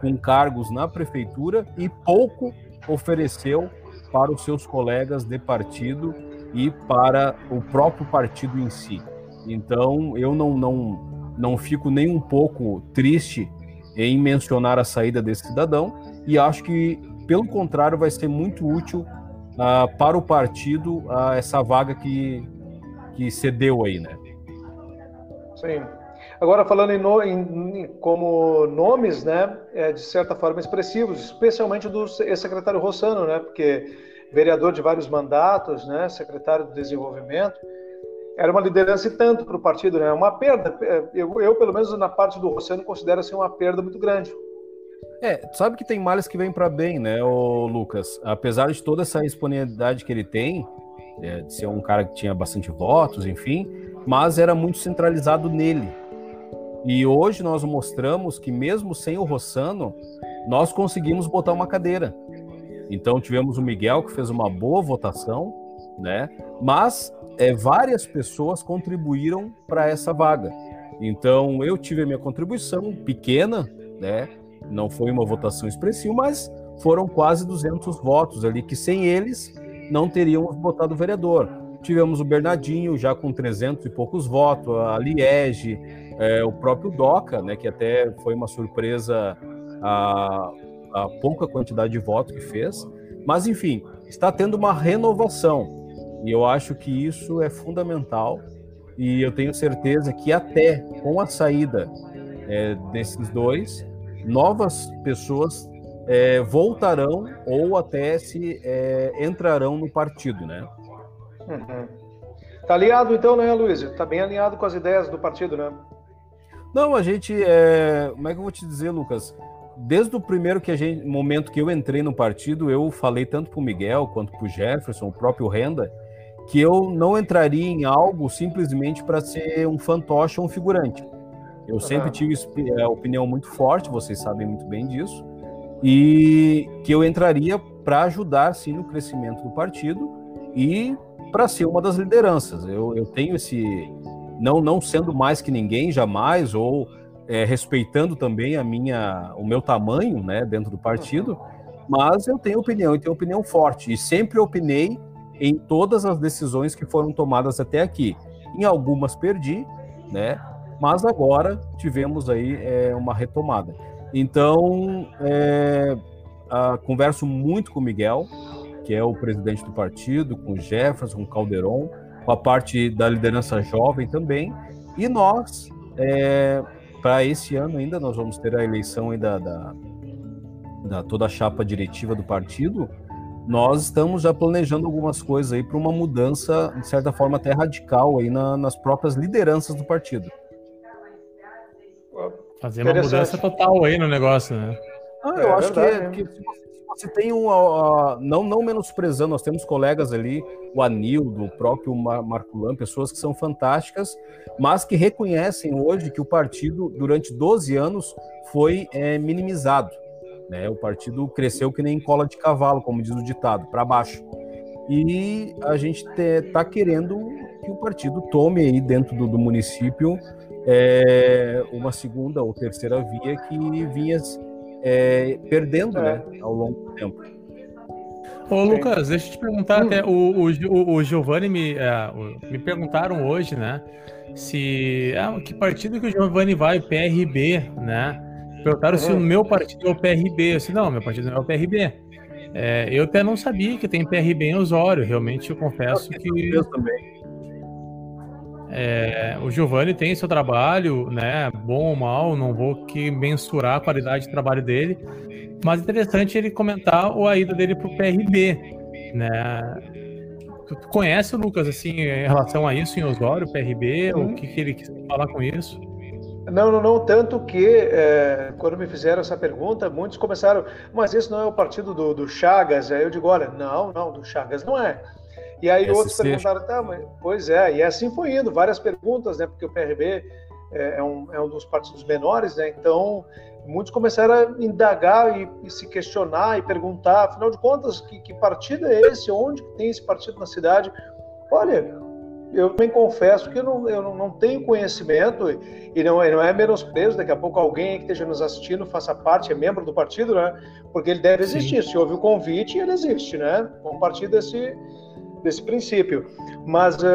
com cargos na prefeitura e pouco ofereceu para os seus colegas de partido e para o próprio partido em si. Então, eu não, não, não fico nem um pouco triste em mencionar a saída desse cidadão e acho que, pelo contrário, vai ser muito útil uh, para o partido uh, essa vaga que, que cedeu aí, né? Sim. Agora, falando em, no, em, como nomes, né, é, de certa forma expressivos, especialmente do ex-secretário Rossano, né, porque vereador de vários mandatos, né, secretário do Desenvolvimento, era uma liderança e tanto para o partido, né? Uma perda. É, eu, eu, pelo menos na parte do Rossano, considero assim uma perda muito grande. É, sabe que tem males que vêm para bem, né, o Lucas? Apesar de toda essa disponibilidade que ele tem, é, de ser um cara que tinha bastante votos, enfim, mas era muito centralizado nele. E hoje nós mostramos que mesmo sem o Rossano, nós conseguimos botar uma cadeira. Então tivemos o Miguel que fez uma boa votação, né? Mas é, várias pessoas contribuíram para essa vaga. Então, eu tive a minha contribuição pequena, né? Não foi uma votação expressiva, mas foram quase 200 votos ali, que sem eles não teríamos votado vereador. Tivemos o Bernardinho já com 300 e poucos votos, a Liege, é, o próprio Doca, né, que até foi uma surpresa a, a pouca quantidade de votos que fez. Mas, enfim, está tendo uma renovação. E eu acho que isso é fundamental. E eu tenho certeza que até com a saída é, desses dois, novas pessoas é, voltarão ou até se é, entrarão no partido, né? Uhum. Tá alinhado então, né, Luiz? Tá bem alinhado com as ideias do partido, né? Não, a gente, é... como é que eu vou te dizer, Lucas? Desde o primeiro que a gente, momento que eu entrei no partido, eu falei tanto para o Miguel quanto para o Jefferson, o próprio Renda, que eu não entraria em algo simplesmente para ser um fantoche ou um figurante. Eu sempre tive a é, opinião muito forte, vocês sabem muito bem disso, e que eu entraria para ajudar sim no crescimento do partido e para ser uma das lideranças. Eu, eu tenho esse não não sendo mais que ninguém jamais ou é, respeitando também a minha o meu tamanho, né, dentro do partido, mas eu tenho opinião e tenho opinião forte e sempre opinei em todas as decisões que foram tomadas até aqui. Em algumas perdi, né? Mas agora tivemos aí é, uma retomada. Então, é, a, converso muito com o Miguel, que é o presidente do partido, com o Jefferson, com o Calderon, com a parte da liderança jovem também. E nós, é, para esse ano ainda, nós vamos ter a eleição da, da toda a chapa diretiva do partido. Nós estamos já planejando algumas coisas aí para uma mudança, de certa forma, até radical aí na, nas próprias lideranças do partido. Fazer uma mudança total aí no negócio, né? Ah, eu é, acho verdade, que, é, que você tem um. Uh, não, não menosprezando, nós temos colegas ali, o Anildo, o próprio Mar Marco pessoas que são fantásticas, mas que reconhecem hoje que o partido, durante 12 anos, foi é, minimizado. Né? O partido cresceu que nem cola de cavalo, como diz o ditado, para baixo. E a gente está querendo que o partido tome aí dentro do, do município é, uma segunda ou terceira via que vinha é, perdendo é. Né, ao longo do tempo. Ô, Lucas, deixa eu te perguntar, hum. até o, o, o Giovanni me, é, me perguntaram hoje, né? Se. Ah, que partido que o Giovanni vai? PRB, né? Perguntaram se o uhum. meu partido é o PRB. Eu disse, não, meu partido não é o PRB. É, eu até não sabia que tem PRB em Osório, realmente eu confesso que. Eu também. É, o Giovanni tem seu trabalho, né? Bom ou mal, não vou que mensurar a qualidade de trabalho dele, mas interessante ele comentar a ida dele para o PRB, né? Tu, conhece o Lucas assim em relação a isso em Osório, PRB, uhum. o que, que ele quis falar com isso? Não, não, não. Tanto que é, quando me fizeram essa pergunta, muitos começaram, mas esse não é o partido do, do Chagas? Aí eu digo, olha, não, não, do Chagas não é. E aí SC. outros perguntaram, tá, mas, pois é, e assim foi indo, várias perguntas, né? Porque o PRB é, é, um, é um dos partidos menores, né? Então, muitos começaram a indagar e, e, se questionar e perguntar, afinal de contas, que, que partido é esse? Onde tem esse partido na cidade? Olha, eu também confesso que não, eu não tenho conhecimento e não, não é menosprezo. Daqui a pouco alguém que esteja nos assistindo faça parte, é membro do partido, né? Porque ele deve existir. Sim. Se houve o convite, ele existe, né? Um partido desse, desse princípio. Mas uh,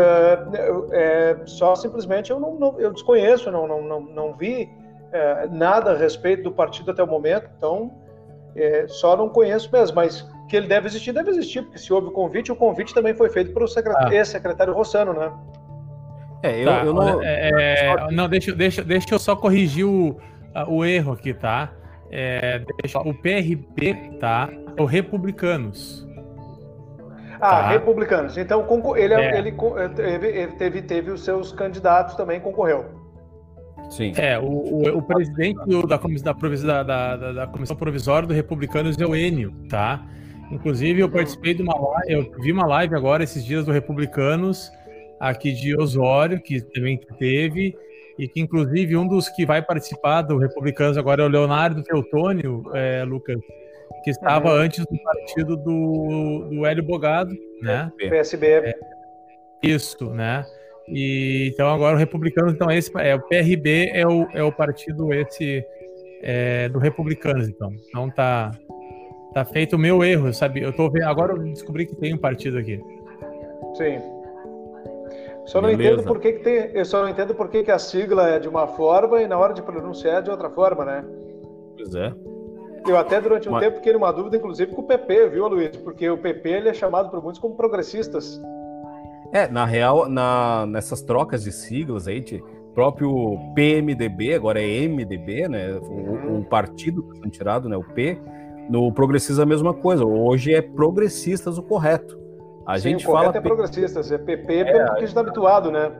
é, só simplesmente eu não, não, eu desconheço, não, não, não, não vi é, nada a respeito do partido até o momento, então é, só não conheço mesmo, mas que ele deve existir, deve existir, porque se houve o convite, o convite também foi feito para o secretário, ah. ex-secretário Rossano, né? É, eu, tá, eu não. É, não, deixa, deixa, deixa eu só corrigir o, o erro aqui, tá? É, deixa, o PRB, tá? É o Republicanos. Ah, tá. republicanos. Então ele, é. ele, ele teve, teve, teve os seus candidatos também, concorreu. Sim. É, o, o, o presidente do, da, da, da, da, Comissão Provisória do Republicanos é o Enio, tá? Inclusive, eu participei de uma live, eu vi uma live agora esses dias do Republicanos, aqui de Osório, que também teve, e que inclusive um dos que vai participar do Republicanos agora é o Leonardo Teutônio, é, Lucas, que estava uhum. antes do partido do, do Hélio Bogado, né? PSB. É, isso, né? E então agora o republicano, então esse é o PRB é o, é o partido esse é, do Republicanos, então. Então tá, tá feito o meu erro, sabe? Eu tô vendo, agora eu descobri que tem um partido aqui. Sim. Só não entendo por que, que tem, eu só não entendo por que, que a sigla é de uma forma e na hora de pronunciar é de outra forma, né? Pois é. Eu até durante um Mas... tempo fiquei numa dúvida, inclusive com o PP, viu, Luiz? Porque o PP ele é chamado por muitos como progressistas. É, na real, na, nessas trocas de siglas aí, próprio PMDB, agora é MDB, né? O, uhum. o partido que foi tirado, né? O P. No progressista a mesma coisa. Hoje é progressistas o correto. A Sim, gente o fala é progressistas, é PP é, porque a gente está habituado, né?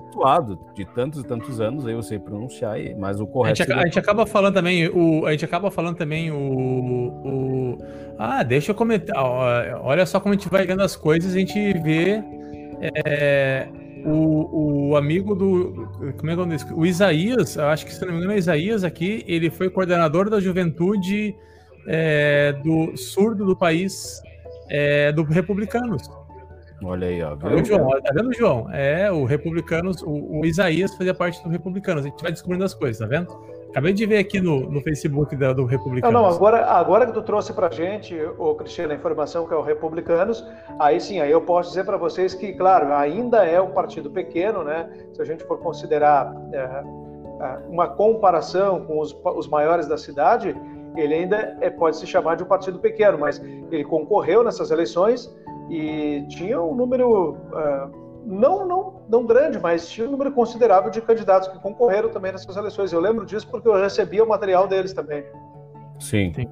Habituado de tantos e tantos anos aí eu sei pronunciar, mas o correto. A gente, a gente acaba falando também o, a gente acaba falando também o, o ah, deixa eu comentar. Olha só como a gente vai vendo as coisas, a gente vê é, o, o amigo do. Como é que é o O Isaías, acho que se não me engano é Isaías aqui, ele foi coordenador da juventude é, do surdo do país é, do Republicanos. Olha aí, ó. Viu? João, tá vendo, João? É, o Republicanos, o, o, Isaías fazia parte do Republicanos. A gente vai descobrindo as coisas, tá vendo? Acabei de ver aqui no, no Facebook da, do Republicanos. Não, não, agora, agora que tu trouxe pra gente, o Cristiano, a informação que é o Republicanos, aí sim, aí eu posso dizer para vocês que, claro, ainda é um partido pequeno, né? Se a gente for considerar é, é uma comparação com os, os maiores da cidade, ele ainda é, pode se chamar de um partido pequeno, mas ele concorreu nessas eleições e tinha um número uh, não, não, não grande, mas tinha um número considerável de candidatos que concorreram também nessas eleições. Eu lembro disso porque eu recebia o material deles também. Sim. Sim.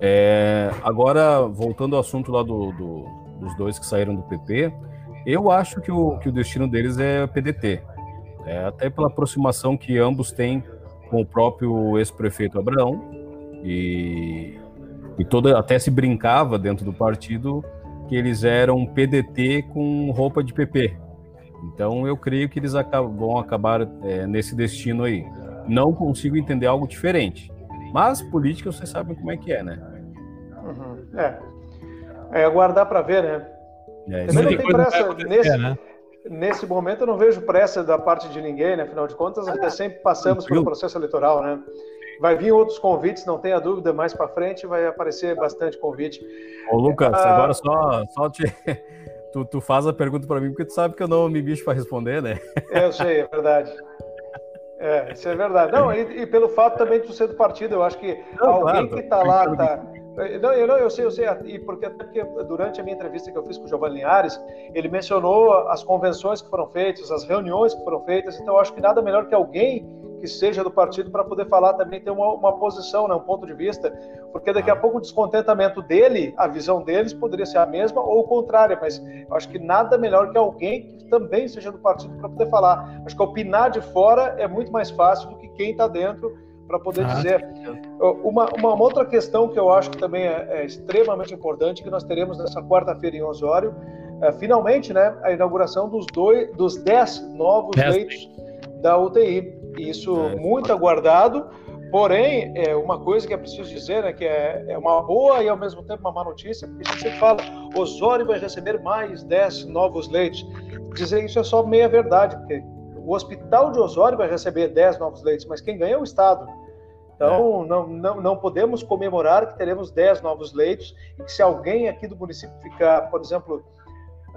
É, agora, voltando ao assunto lá do, do, dos dois que saíram do PP, eu acho que o, que o destino deles é PDT. É, até pela aproximação que ambos têm com o próprio ex-prefeito Abraão. E, e toda, até se brincava dentro do partido que eles eram PDT com roupa de PP. Então eu creio que eles vão acabar é, nesse destino aí. Não consigo entender algo diferente. Mas política vocês sabem como é que é, né? Uhum. É. É aguardar para ver, né? É, Também não tem pressa nesse, né? nesse momento. Eu não vejo pressa da parte de ninguém, né? Afinal de contas, até sempre passamos pelo processo eleitoral, né? Vai vir outros convites, não tenha dúvida, mais para frente vai aparecer bastante convite. Ô, Lucas, ah, agora só, só te... tu, tu faz a pergunta para mim, porque tu sabe que eu não me bicho para responder, né? Eu sei, é verdade. É, isso é verdade. Não, e, e, pelo fato também de tu ser do partido, eu acho que não, alguém claro, que está lá, tá. Não, eu, não, eu sei, eu sei, e porque até porque durante a minha entrevista que eu fiz com o Giovanni Linhares, ele mencionou as convenções que foram feitas, as reuniões que foram feitas, então eu acho que nada melhor que alguém que seja do partido para poder falar também, ter uma, uma posição, né, um ponto de vista, porque daqui a pouco o descontentamento dele, a visão deles poderia ser a mesma ou contrária, mas eu acho que nada melhor que alguém que também seja do partido para poder falar. Acho que opinar de fora é muito mais fácil do que quem está dentro para poder ah, dizer. Uma, uma, outra questão que eu acho que também é, é extremamente importante, que nós teremos nessa quarta-feira em Osório, é, finalmente, né, a inauguração dos, dois, dos dez novos leitos da UTI. Isso é, muito aguardado. Porém, é uma coisa que é preciso dizer, né, que é, é uma boa e ao mesmo tempo uma má notícia, porque a gente sempre fala, Osório vai receber mais 10 novos leitos. Dizer isso é só meia verdade, porque o hospital de Osório vai receber 10 novos leitos, mas quem ganha é o Estado. Então, é. não, não, não podemos comemorar que teremos 10 novos leitos e que se alguém aqui do município ficar, por exemplo,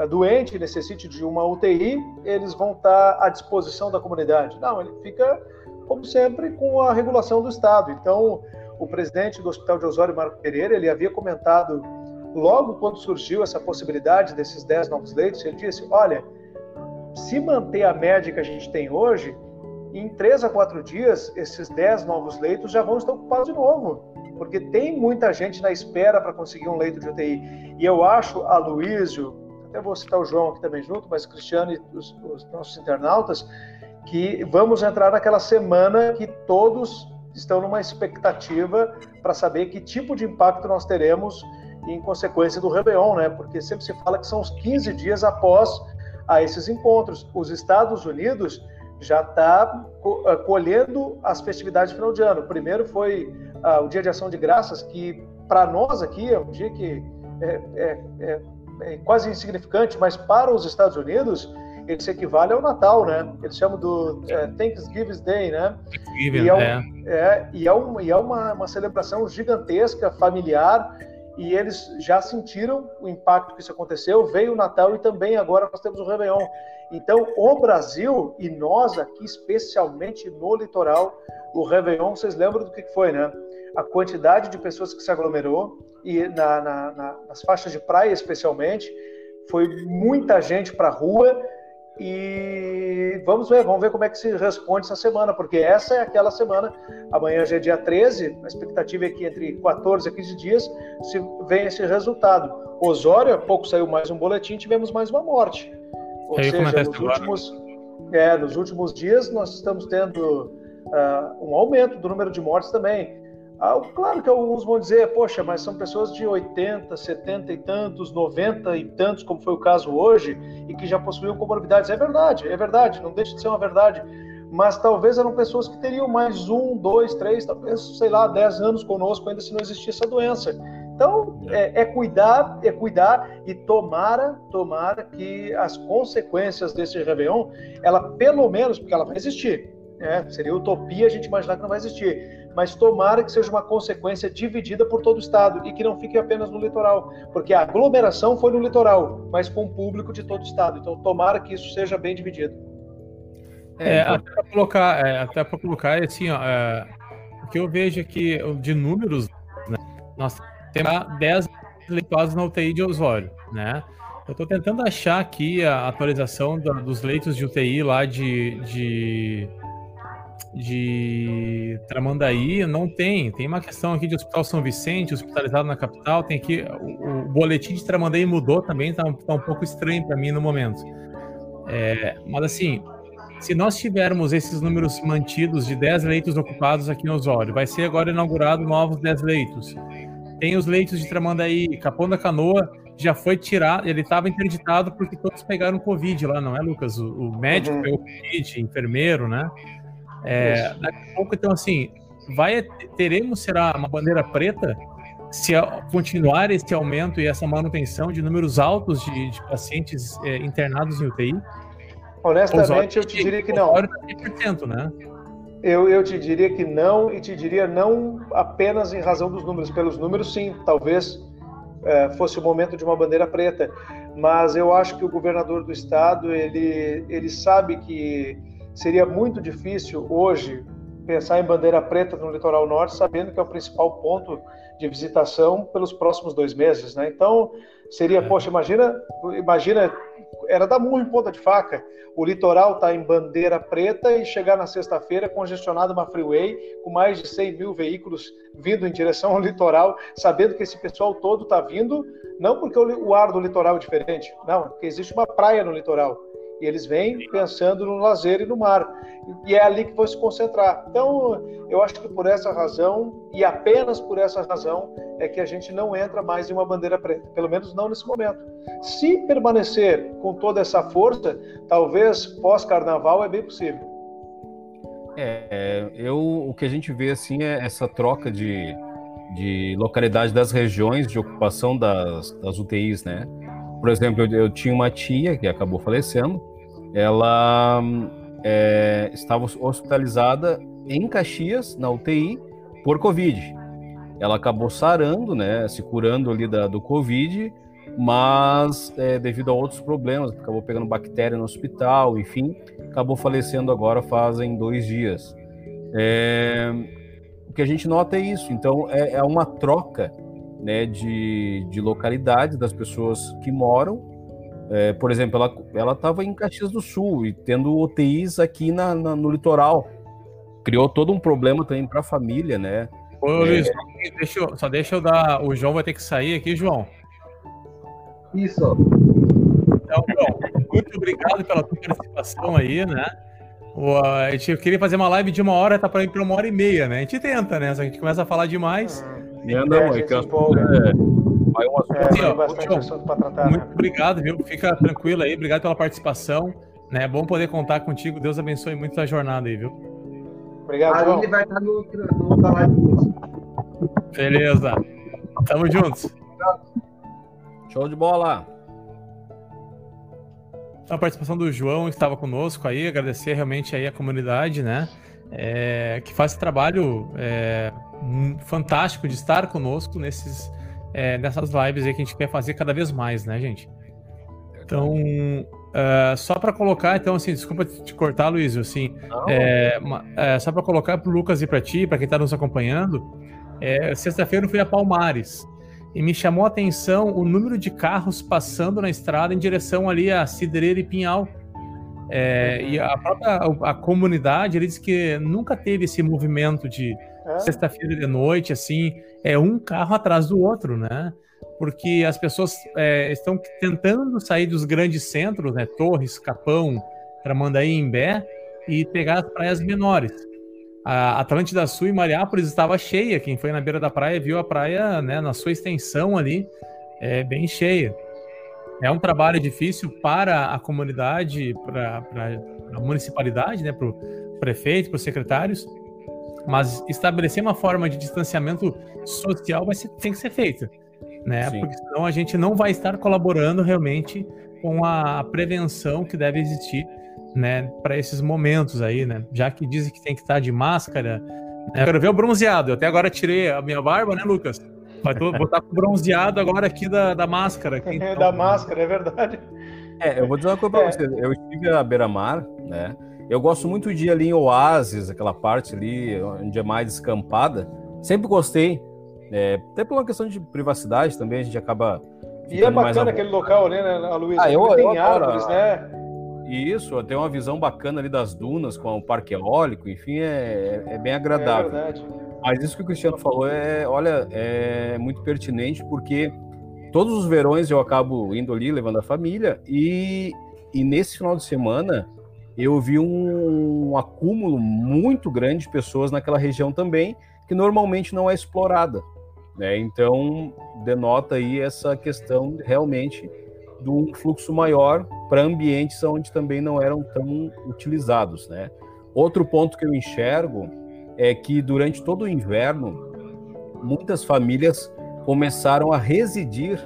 doente, necessite de uma UTI, eles vão estar à disposição da comunidade. Não, ele fica, como sempre, com a regulação do Estado. Então, o presidente do Hospital de Osório, Marco Pereira, ele havia comentado, logo quando surgiu essa possibilidade desses 10 novos leitos, ele disse, olha, se manter a média que a gente tem hoje, em 3 a 4 dias, esses 10 novos leitos já vão estar ocupados de novo, porque tem muita gente na espera para conseguir um leito de UTI. E eu acho, a Luísio, até vou citar o João aqui também junto, mas Cristiano e os, os nossos internautas, que vamos entrar naquela semana que todos estão numa expectativa para saber que tipo de impacto nós teremos em consequência do Réveillon, né? Porque sempre se fala que são os 15 dias após a esses encontros. Os Estados Unidos já está eh, colhendo as festividades de final de ano. Primeiro foi uh, o Dia de Ação de Graças, que para nós aqui é um dia que é, é é quase insignificante, mas para os Estados Unidos, ele se equivale ao Natal, né? Eles chamam do é, Thanksgiving Day, né? Thanksgiving, e é, um, é. é, e é, um, e é uma, uma celebração gigantesca, familiar, e eles já sentiram o impacto que isso aconteceu. Veio o Natal e também agora nós temos o Réveillon. Então, o Brasil e nós aqui, especialmente no litoral, o Réveillon, vocês lembram do que foi, né? A quantidade de pessoas que se aglomerou, e na, na, na, nas faixas de praia especialmente, foi muita gente para a rua e vamos ver, vamos ver como é que se responde essa semana, porque essa é aquela semana, amanhã já é dia 13, a expectativa é que entre 14 a 15 dias se venha esse resultado. Osório, há pouco saiu mais um boletim, tivemos mais uma morte. Ou seja, nos últimos, é, nos últimos dias nós estamos tendo uh, um aumento do número de mortes também. Ah, claro que alguns vão dizer, poxa, mas são pessoas de 80, 70 e tantos, 90 e tantos, como foi o caso hoje, e que já possuíam comorbidades. É verdade, é verdade, não deixa de ser uma verdade. Mas talvez eram pessoas que teriam mais um, dois, três, talvez, sei lá, dez anos conosco ainda se não existisse essa doença. Então, é, é, cuidar, é cuidar e tomara, tomara que as consequências desse Réveillon, ela pelo menos, porque ela vai existir, né? seria utopia a gente imaginar que não vai existir, mas tomara que seja uma consequência dividida por todo o estado e que não fique apenas no litoral, porque a aglomeração foi no litoral, mas com o público de todo o estado. Então, tomara que isso seja bem dividido. É, então... até para colocar, é, até para colocar assim, ó, é, o que eu vejo aqui de números, né, nós temos 10 leitados na UTI de Osório, né? Eu estou tentando achar aqui a atualização da, dos leitos de UTI lá de, de de Tramandaí não tem. Tem uma questão aqui de Hospital São Vicente, hospitalizado na capital. Tem aqui. O, o boletim de Tramandaí mudou também, tá, tá um pouco estranho para mim no momento. É, mas assim, se nós tivermos esses números mantidos de 10 leitos ocupados aqui no Osório, vai ser agora inaugurado novos 10 leitos. Tem os leitos de Tramandaí, Capão da Canoa já foi tirado, ele estava interditado porque todos pegaram Covid lá, não é, Lucas? O, o médico uhum. pegou Covid, enfermeiro, né? É, daqui a pouco, então, assim, vai teremos, será uma bandeira preta se continuar esse aumento e essa manutenção de números altos de, de pacientes é, internados em UTI? Honestamente, eu te diria que não. 100%, né? Eu, eu te diria que não, e te diria não apenas em razão dos números. Pelos números, sim, talvez é, fosse o momento de uma bandeira preta. Mas eu acho que o governador do estado, ele, ele sabe que Seria muito difícil hoje pensar em bandeira preta no litoral norte, sabendo que é o principal ponto de visitação pelos próximos dois meses, né? Então seria, é. poxa, imagina, imagina, era dar murro em ponta de faca. O litoral está em bandeira preta e chegar na sexta-feira congestionado uma freeway com mais de 100 mil veículos vindo em direção ao litoral, sabendo que esse pessoal todo está vindo não porque o ar do litoral é diferente, não, porque existe uma praia no litoral. E eles vêm pensando no lazer e no mar. E é ali que vão se concentrar. Então, eu acho que por essa razão, e apenas por essa razão, é que a gente não entra mais em uma bandeira preta, pelo menos não nesse momento. Se permanecer com toda essa força, talvez pós-carnaval é bem possível. É, eu, o que a gente vê assim é essa troca de, de localidade das regiões de ocupação das, das UTIs, né? Por exemplo, eu, eu tinha uma tia que acabou falecendo, ela é, estava hospitalizada em Caxias, na UTI, por Covid. Ela acabou sarando, né, se curando ali da, do Covid, mas é, devido a outros problemas, acabou pegando bactéria no hospital, enfim, acabou falecendo agora fazem dois dias. É, o que a gente nota é isso, então é, é uma troca né, de, de localidades das pessoas que moram. É, por exemplo, ela ela estava em Caxias do Sul e tendo UTIs aqui na, na, no litoral. Criou todo um problema também para a família, né? Ô, é... Luiz, deixa eu, só deixa eu dar. O João vai ter que sair aqui, João. Isso. Então, João, muito obrigado pela tua participação aí, né? O, a gente queria fazer uma live de uma hora, tá para ir para uma hora e meia, né? A gente tenta, né? Se a gente começa a falar demais. Hum. É, não, é que as é, vai é, ó, bastante João, assunto para tratar. Muito né? obrigado, viu? Fica tranquilo aí, obrigado pela participação. Né? É bom poder contar contigo. Deus abençoe muito a jornada aí, viu? Obrigado, João. Ele vai estar no, no, no live. Beleza. Tamo juntos. Show de bola. a participação do João que estava conosco aí, agradecer realmente aí a comunidade, né? É, que faz esse trabalho é, fantástico de estar conosco nesses, é, nessas lives aí que a gente quer fazer cada vez mais, né, gente? Então, uh, só para colocar, então, assim, desculpa te cortar, Luiz, assim, é, é, só para colocar para o Lucas e para ti, para quem está nos acompanhando, sexta-feira eu fui a Palmares e me chamou a atenção o número de carros passando na estrada em direção ali a Cidreira e Pinhal. É, e a própria a, comunidade ele disse que nunca teve esse movimento de é? sexta-feira de noite, assim, é um carro atrás do outro, né? Porque as pessoas é, estão tentando sair dos grandes centros, né? Torres, Capão, Tramandaí, Imbé, e pegar as praias menores. A Atlântida Sul e Mariápolis estava cheia. Quem foi na beira da praia viu a praia né, na sua extensão ali, é, bem cheia. É um trabalho difícil para a comunidade, para a municipalidade, né, para o prefeito, para os secretários, mas estabelecer uma forma de distanciamento social vai ser, tem que ser feita, né? Sim. Porque senão a gente não vai estar colaborando realmente com a prevenção que deve existir né, para esses momentos aí, né? Já que dizem que tem que estar de máscara. Né? Eu quero ver o bronzeado. Eu até agora tirei a minha barba, né, Lucas? Mas vou estar com bronzeado agora aqui da, da máscara. Aqui, então. da máscara, é verdade. É, eu vou dizer uma coisa para é. vocês. Eu estive à beira-mar, né? Eu gosto muito de ir ali em Oasis, aquela parte ali onde é mais descampada. Sempre gostei. É, até por uma questão de privacidade também, a gente acaba. E é bacana aquele local ali, né, Luiz? Ah, eu, tem eu árvores, né? Isso, tem uma visão bacana ali das dunas com o parque eólico, enfim, é, é bem agradável. É verdade. Mas isso que o Cristiano falou é, olha, é muito pertinente porque todos os verões eu acabo indo ali levando a família e, e nesse final de semana eu vi um, um acúmulo muito grande de pessoas naquela região também que normalmente não é explorada. Né? Então denota aí essa questão realmente de um fluxo maior para ambientes onde também não eram tão utilizados, né? Outro ponto que eu enxergo é que durante todo o inverno muitas famílias começaram a residir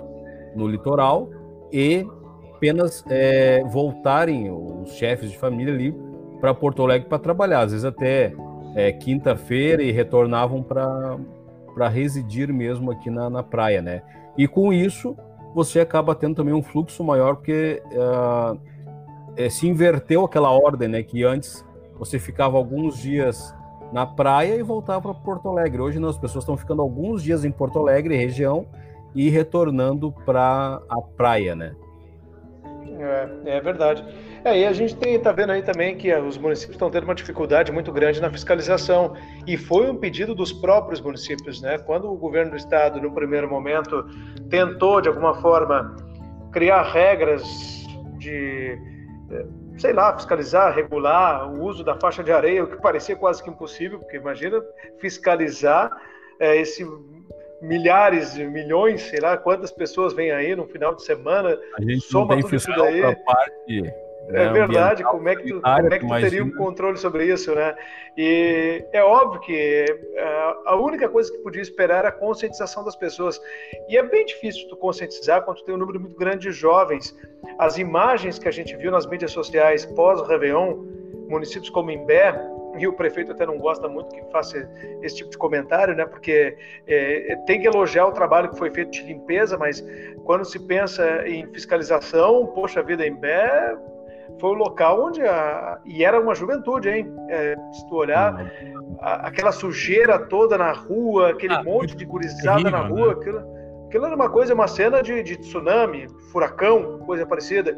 no litoral e apenas é, voltarem os chefes de família ali para Porto Alegre para trabalhar, às vezes até é, quinta-feira e retornavam para residir mesmo aqui na, na praia, né? E com isso você acaba tendo também um fluxo maior, porque uh, é, se inverteu aquela ordem, né? Que antes você ficava alguns dias na praia e voltava para Porto Alegre. Hoje não, as pessoas estão ficando alguns dias em Porto Alegre, região, e retornando para a praia, né? É, é verdade. É, e a gente está vendo aí também que os municípios estão tendo uma dificuldade muito grande na fiscalização. E foi um pedido dos próprios municípios, né? Quando o governo do estado, no primeiro momento, tentou, de alguma forma, criar regras de, sei lá, fiscalizar, regular o uso da faixa de areia, o que parecia quase que impossível, porque imagina fiscalizar é, esse milhares, milhões, sei lá quantas pessoas vêm aí no final de semana, a gente soma tudo isso daí. Parte é, é verdade, como é que tu, como é que tu teria um controle sobre isso, né? E é óbvio que é, a única coisa que podia esperar era a conscientização das pessoas. E é bem difícil tu conscientizar quando tu tem um número muito grande de jovens. As imagens que a gente viu nas mídias sociais pós-Réveillon, municípios como Imbé, e o prefeito até não gosta muito que faça esse tipo de comentário, né? Porque é, tem que elogiar o trabalho que foi feito de limpeza, mas quando se pensa em fiscalização, poxa vida, em Bé foi o local onde a, e era uma juventude, hein? É, se tu olhar a, aquela sujeira toda na rua, aquele ah, monte de gurizada na rua, né? aquilo, aquilo era uma coisa, uma cena de, de tsunami, furacão, coisa parecida,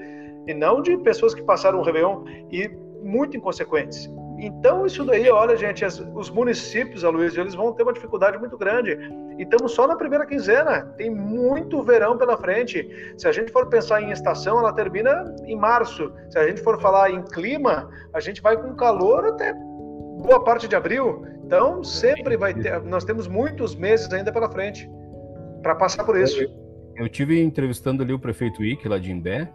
e não de pessoas que passaram o Réveillon e muito inconsequentes. Então, isso daí, olha, gente, as, os municípios, Aloysio, eles vão ter uma dificuldade muito grande. E estamos só na primeira quinzena, tem muito verão pela frente. Se a gente for pensar em estação, ela termina em março. Se a gente for falar em clima, a gente vai com calor até boa parte de abril. Então, sempre vai ter, nós temos muitos meses ainda pela frente para passar por isso. Eu tive entrevistando ali o prefeito Ike, lá de Imbé,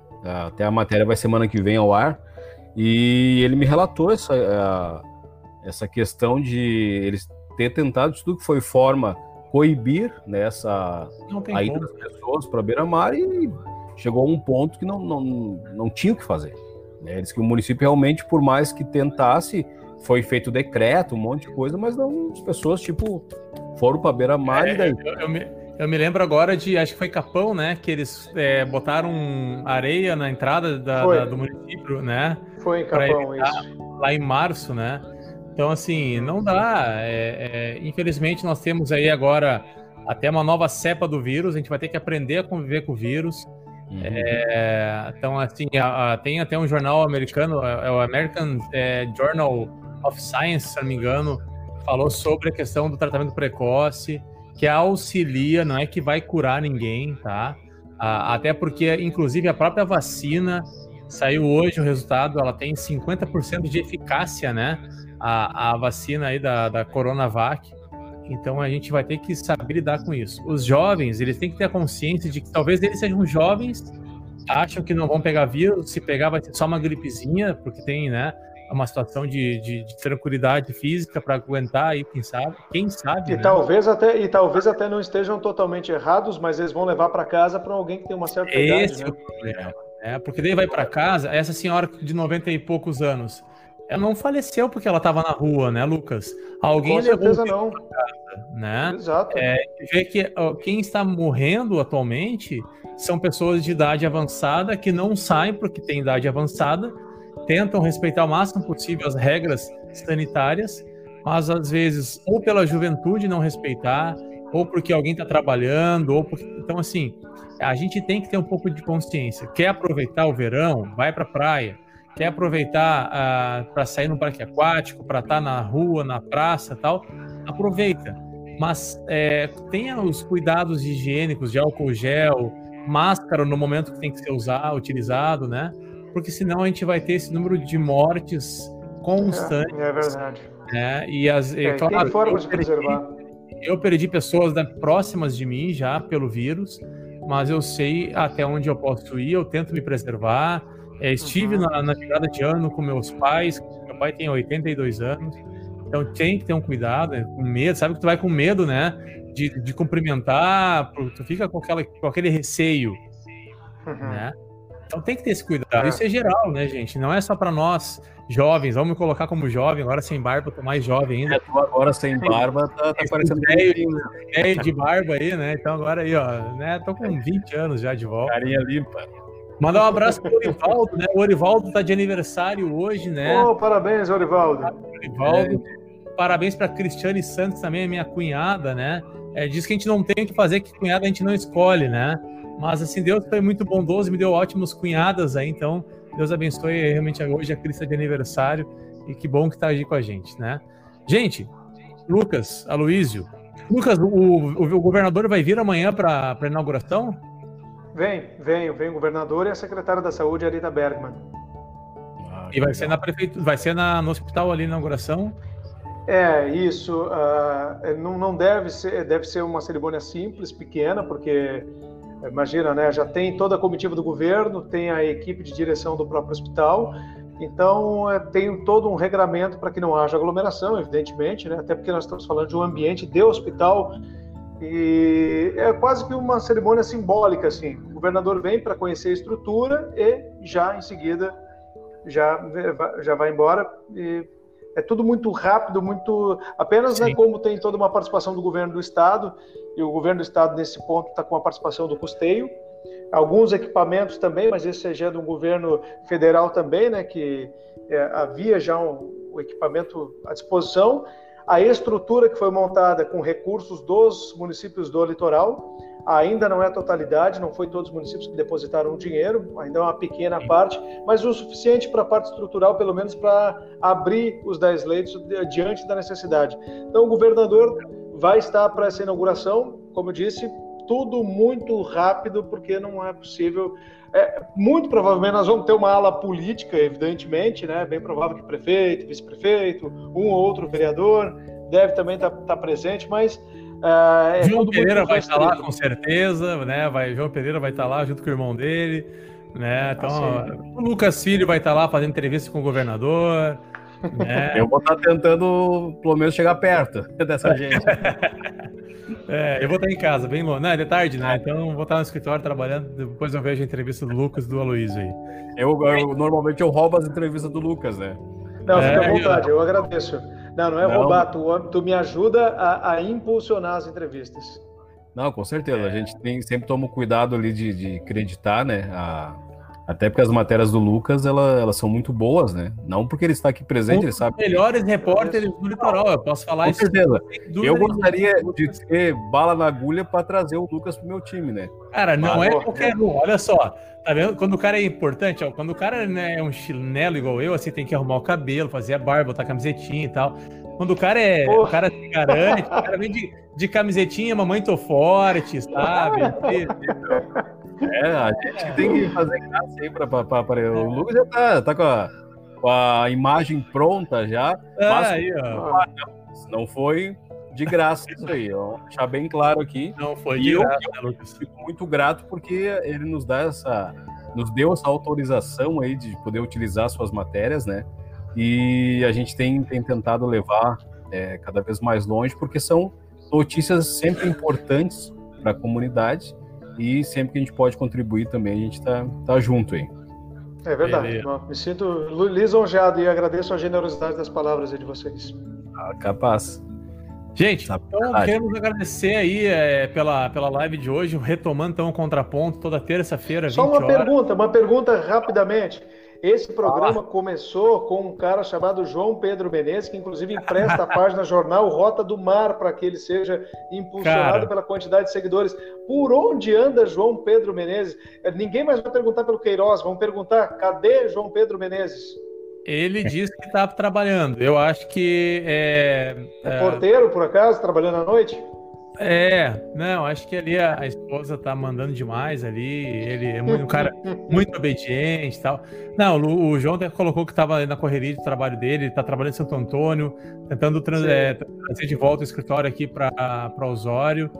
até a matéria vai semana que vem ao ar. E ele me relatou essa, essa questão de eles ter tentado de tudo que foi forma coibir nessa né, a ida das pessoas para beira-mar e, chegou a um ponto que não, não, não tinha o que fazer. Né? Eles que o município realmente, por mais que tentasse, foi feito decreto, um monte de coisa, mas não, as pessoas, tipo, foram para beira-mar é, e daí. Eu, eu, me, eu, me, lembro agora de, acho que foi Capão, né? Que eles é, botaram areia na entrada da, da, do município, né? Foi em Capão, isso. Lá em março, né? Então, assim, não dá. É, é, infelizmente, nós temos aí agora até uma nova cepa do vírus, a gente vai ter que aprender a conviver com o vírus. Uhum. É, então, assim, a, a, tem até um jornal americano, é, é o American é, Journal of Science, se não me engano, falou sobre a questão do tratamento precoce, que auxilia, não é que vai curar ninguém, tá? até porque, inclusive, a própria vacina saiu hoje o resultado, ela tem 50% de eficácia, né? A, a vacina aí da, da Coronavac. Então a gente vai ter que saber lidar com isso. Os jovens, eles têm que ter a consciência de que talvez eles sejam jovens, acham que não vão pegar vírus, se pegar vai ser só uma gripezinha, porque tem, né, uma situação de, de, de tranquilidade física para aguentar aí, quem sabe, quem sabe. E né? talvez até e talvez até não estejam totalmente errados, mas eles vão levar para casa para alguém que tem uma certa Esse idade, né? é o problema. É, porque daí vai para casa, essa senhora de 90 e poucos anos, ela não faleceu porque ela estava na rua, né, Lucas? Alguém Com certeza não. Casa, né? Exato. É, vê que ó, quem está morrendo atualmente são pessoas de idade avançada que não saem porque tem idade avançada, tentam respeitar o máximo possível as regras sanitárias, mas às vezes ou pela juventude não respeitar, ou porque alguém está trabalhando, ou porque... então assim, a gente tem que ter um pouco de consciência. Quer aproveitar o verão? Vai para a praia quer aproveitar uh, ah, para sair no parque aquático, para estar tá na rua, na praça tal, aproveita. Mas é, tenha os cuidados higiênicos de álcool gel, máscara no momento que tem que ser usado, utilizado, né? Porque senão a gente vai ter esse número de mortes constante. É, é verdade. Né? E as, é, claro, tem formas de preservar. Eu perdi pessoas né, próximas de mim já pelo vírus, mas eu sei até onde eu posso ir, eu tento me preservar é, estive uhum. na, na virada de ano com meus pais, meu pai tem 82 anos, então tem que ter um cuidado, né, com medo, sabe que tu vai com medo, né, de, de cumprimentar, tu fica com, aquela, com aquele receio, uhum. né? Então tem que ter esse cuidado. É. Isso é geral, né, gente? Não é só para nós jovens. Vamos me colocar como jovem, agora sem barba, tô mais jovem ainda. É, agora sem barba, tá, tá parecendo velho, de barba aí, né? Então agora aí, ó, né? Tô com 20 anos já de volta. Carinha limpa. Mandar um abraço pro Orivaldo, né? O Orivaldo tá de aniversário hoje, né? Oh, parabéns, Orivaldo. Orivaldo. É. Parabéns para Cristiane Santos também, minha cunhada, né? É, diz que a gente não tem o que fazer, que cunhada a gente não escolhe, né? Mas assim, Deus foi muito bondoso, me deu ótimos cunhadas aí, então Deus abençoe realmente hoje a Cristo de aniversário e que bom que tá aí com a gente, né? Gente, Lucas, Aloísio, Lucas, o, o, o governador vai vir amanhã para a inauguração? Vem, vem, vem o governador e a secretária da Saúde, Arita Bergman. Ah, e vai ser na prefeitura, vai ser na, no hospital ali na inauguração? É, isso. Uh, não, não deve ser, deve ser uma cerimônia simples, pequena, porque imagina, né? Já tem toda a comitiva do governo, tem a equipe de direção do próprio hospital, então é, tem todo um regramento para que não haja aglomeração, evidentemente, né? Até porque nós estamos falando de um ambiente de hospital e é quase que uma cerimônia simbólica, assim. O governador vem para conhecer a estrutura e já em seguida já, já vai embora. E é tudo muito rápido, muito. Apenas né, como tem toda uma participação do governo do estado, e o governo do estado, nesse ponto, está com a participação do custeio. Alguns equipamentos também, mas esse é do governo federal também, né, que é, havia já um, um equipamento à disposição a estrutura que foi montada com recursos dos municípios do litoral ainda não é a totalidade, não foi todos os municípios que depositaram dinheiro, ainda é uma pequena parte, mas o suficiente para a parte estrutural, pelo menos para abrir os 10 leitos diante da necessidade. Então, o governador vai estar para essa inauguração, como eu disse, tudo muito rápido, porque não é possível. É, muito provavelmente nós vamos ter uma ala política, evidentemente, né? Bem provável que prefeito, vice-prefeito, um ou outro vereador deve também estar tá, tá presente, mas Uh, é João Pereira vai estar tá lá com certeza, né? Vai, João Pereira vai estar tá lá junto com o irmão dele, né? Então, ah, o Lucas Filho vai estar tá lá fazendo entrevista com o governador. Né? Eu vou estar tentando, pelo menos, chegar perto dessa gente. É, eu vou estar em casa, bem longe. Não, é de tarde, né? Então vou estar no escritório trabalhando. Depois eu vejo a entrevista do Lucas e do Aloysio aí. Eu, eu, normalmente eu roubo as entrevistas do Lucas, né? Não, fica É, à vontade, eu agradeço. Não, não é Não. roubar, tu, tu me ajuda a, a impulsionar as entrevistas. Não, com certeza. A gente tem, sempre toma o cuidado ali de, de acreditar, né? A- até porque as matérias do Lucas, ela- elas são muito boas, né? Não porque ele está aqui presente, Um ele sabe. melhores repórteres do litoral, eu posso falar Com isso. certeza. sem dúvida Eu gostaria de ter bala na agulha para trazer o Lucas pro meu time, né? Cara, não é Valor. qualquer um. Olha só, tá vendo? Quando o cara é importante, ó, quando o cara né, é um chinelo igual eu, assim, tem que arrumar o cabelo, fazer a barba, botar camisetinha e tal. Quando o cara é. Porra. O cara se garante, o cara vem de, de camisetinha, mamãe tô forte, sabe? É, a gente tem que fazer graça aí pra, pra, pra- pra- O Lucas já tá, tá com, a, com a imagem pronta já. Ah, aí, ó. Não foi de graça isso aí. Ó. Vou deixar bem claro aqui. Não foi E de eu- graça, né, Lucas? Fico muito grato porque ele nos dá essa. Nos deu essa autorização aí de poder utilizar suas matérias, né? E a gente tem, tem tentado levar é, cada vez mais longe, porque são notícias sempre importantes para a comunidade e sempre que a gente pode contribuir também, a gente tá, tá junto aí. É verdade. Me sinto lisonjeado e agradeço a generosidade das palavras aí de vocês. Tá capaz. Gente, Tá então verdade. queremos agradecer aí é, pela, pela live de hoje, retomando então o contraponto toda terça-feira, 20 Só uma horas. pergunta, uma pergunta rapidamente. Esse programa começou com um cara chamado João Pedro Menezes, que inclusive empresta a página jornal Rota do Mar para que ele seja impulsionado Cara. pela quantidade de seguidores. Por onde anda João Pedro Menezes? Eh, Ninguém mais vai perguntar pelo Queiroz, vão perguntar cadê João Pedro Menezes? Ele disse que tá trabalhando. Eu acho que é, É porteiro, por acaso, trabalhando à noite? É, não, acho que ali a, a esposa tá mandando demais ali. Ele é muito, um cara muito obediente e tal. Não, o, o João até colocou que tava na correria de trabalho dele, ele tá trabalhando em Santo Antônio, tentando trans- é, trazer de volta o escritório aqui para Osório,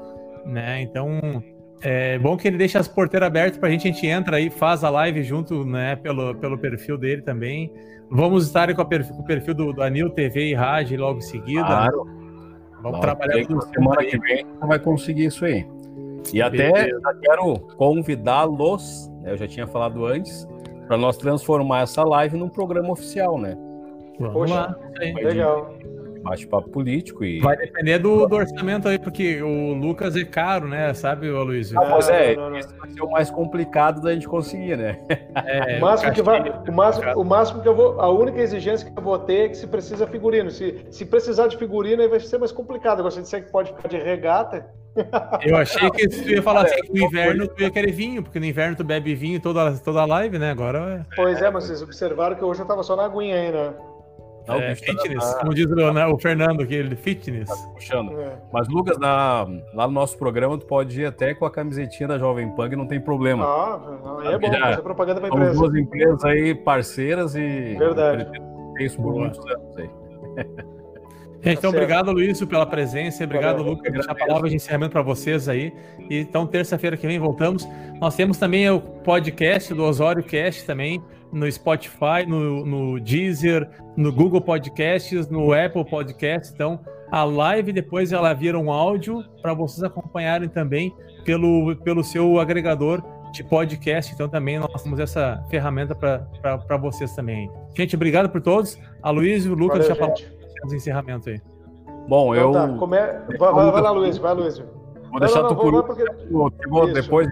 né? Então, é bom que ele deixa as porteiras abertas pra gente, a gente entra aí, faz a live junto, né, pelo, pelo perfil dele também. Vamos estar com, a perfil, com o perfil do, do Anil TV e Rádio logo em seguida. Claro. Vamos trabalhar tudo que semana que vem gente vai conseguir isso aí. E até quero convidá-los, né, eu já tinha falado antes, para nós transformar essa live num programa oficial, né? Vamos Poxa. lá. Legal. Bate-papo político e. Vai depender do, do orçamento aí, porque o Lucas é caro, né? Sabe, Luiz? Ah, pois é, Não, não, não. esse vai ser o mais complicado da gente conseguir, né? É, O máximo que vai, o máximo, o máximo que eu vou, a única exigência que eu vou ter é que se precisa figurino. Se, se precisar de figurino, aí vai ser mais complicado. Agora, se disser que pode ficar de regata, Eu achei que tu ia falar assim, que no inverno tu ia querer vinho, porque no inverno tu bebe vinho toda, toda a live, né? Agora pois é, mas vocês observaram que hoje eu tava só na aguinha aí, né? Não, é, é tá- fitness, tá como diz o, né, o Fernando, que ele fitness. puxando. É. Mas, Lucas, na- lá no nosso programa, tu pode ir até com a camisetinha da Jovem Pan, que não tem problema. Ah, não, é bom, Já- fazer propaganda pra empresa. duas empresas aí parceiras e. Verdade. ter isso por Boa. muitos anos aí. Gente, então Tá obrigado, Luiz, pela presença. Obrigado, Valeu. Lucas. Deixar a palavra de encerramento para vocês aí. E, então, terça-feira que vem voltamos. Nós temos também o podcast do Osório Cast também, no Spotify, no, no Deezer, no Google Podcasts, no Apple Podcasts. Então, a live depois ela vira um áudio para vocês acompanharem também pelo, pelo seu agregador de podcast. Então, também nós temos essa ferramenta para vocês também. Gente, obrigado por todos. A Luiz e o Lucas, Valeu, para os encerramentos aí. Bom, Então eu tá, come... vai, vai, vai lá, Luiz, vai, Luiz. vou deixar não, tu não, por vai último, porque- depois.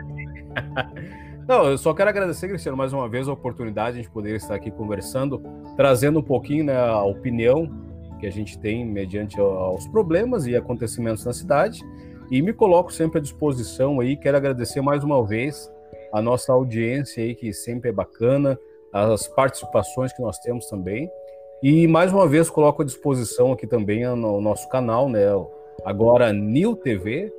Não, eu só quero agradecer, Cristiano, mais uma vez a oportunidade de poder estar aqui conversando, trazendo um pouquinho né, a opinião que a gente tem mediante aos problemas e acontecimentos na cidade. E me coloco sempre à disposição aí. Quero agradecer mais uma vez a nossa audiência aí, que sempre é bacana, as participações que nós temos também. E mais uma vez coloco à disposição aqui também o nosso canal, né? Agora New TV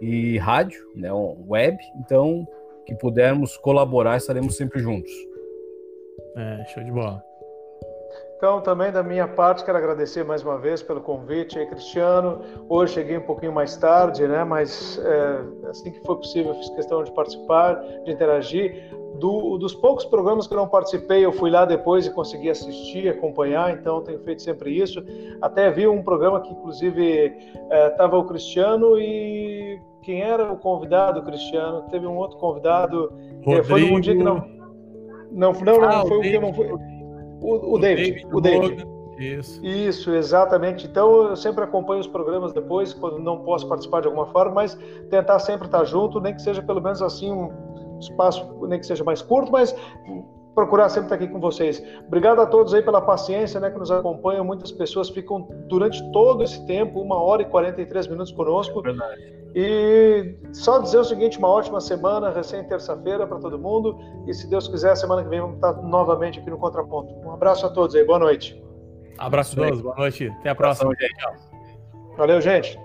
e rádio, né? Web. Então, que pudermos colaborar, estaremos sempre juntos. É, show de bola. Então, também da minha parte, quero agradecer mais uma vez pelo convite aí, Cristiano. Hoje cheguei um pouquinho mais tarde, né? Mas é, assim que foi possível, fiz questão de participar, de interagir. Do, dos poucos programas que eu não participei, eu fui lá depois e consegui assistir, acompanhar, então tenho feito sempre isso. Até vi um programa que, inclusive, estava é, o Cristiano e quem era o convidado, Cristiano? Teve um outro convidado. É, foi um dia que não. Não, não, não, ah, foi o que não fui. O, o, David, David, o David. Isso. Isso, exatamente. Então eu sempre acompanho os programas depois, quando não posso participar de alguma forma, mas tentar sempre estar junto, nem que seja pelo menos assim um espaço, nem que seja mais curto, mas procurar sempre estar aqui com vocês. Obrigado a todos aí pela paciência, né, que nos acompanham. Muitas pessoas ficam durante todo esse tempo, uma hora e 43 minutos conosco. Verdade. E só dizer o seguinte, uma ótima semana, recém terça-feira para todo mundo. E se Deus quiser, semana que vem vamos estar novamente aqui no Contraponto. Um abraço a todos aí, boa noite. Abraço a todos, boa noite. Até a próxima. Valeu, gente.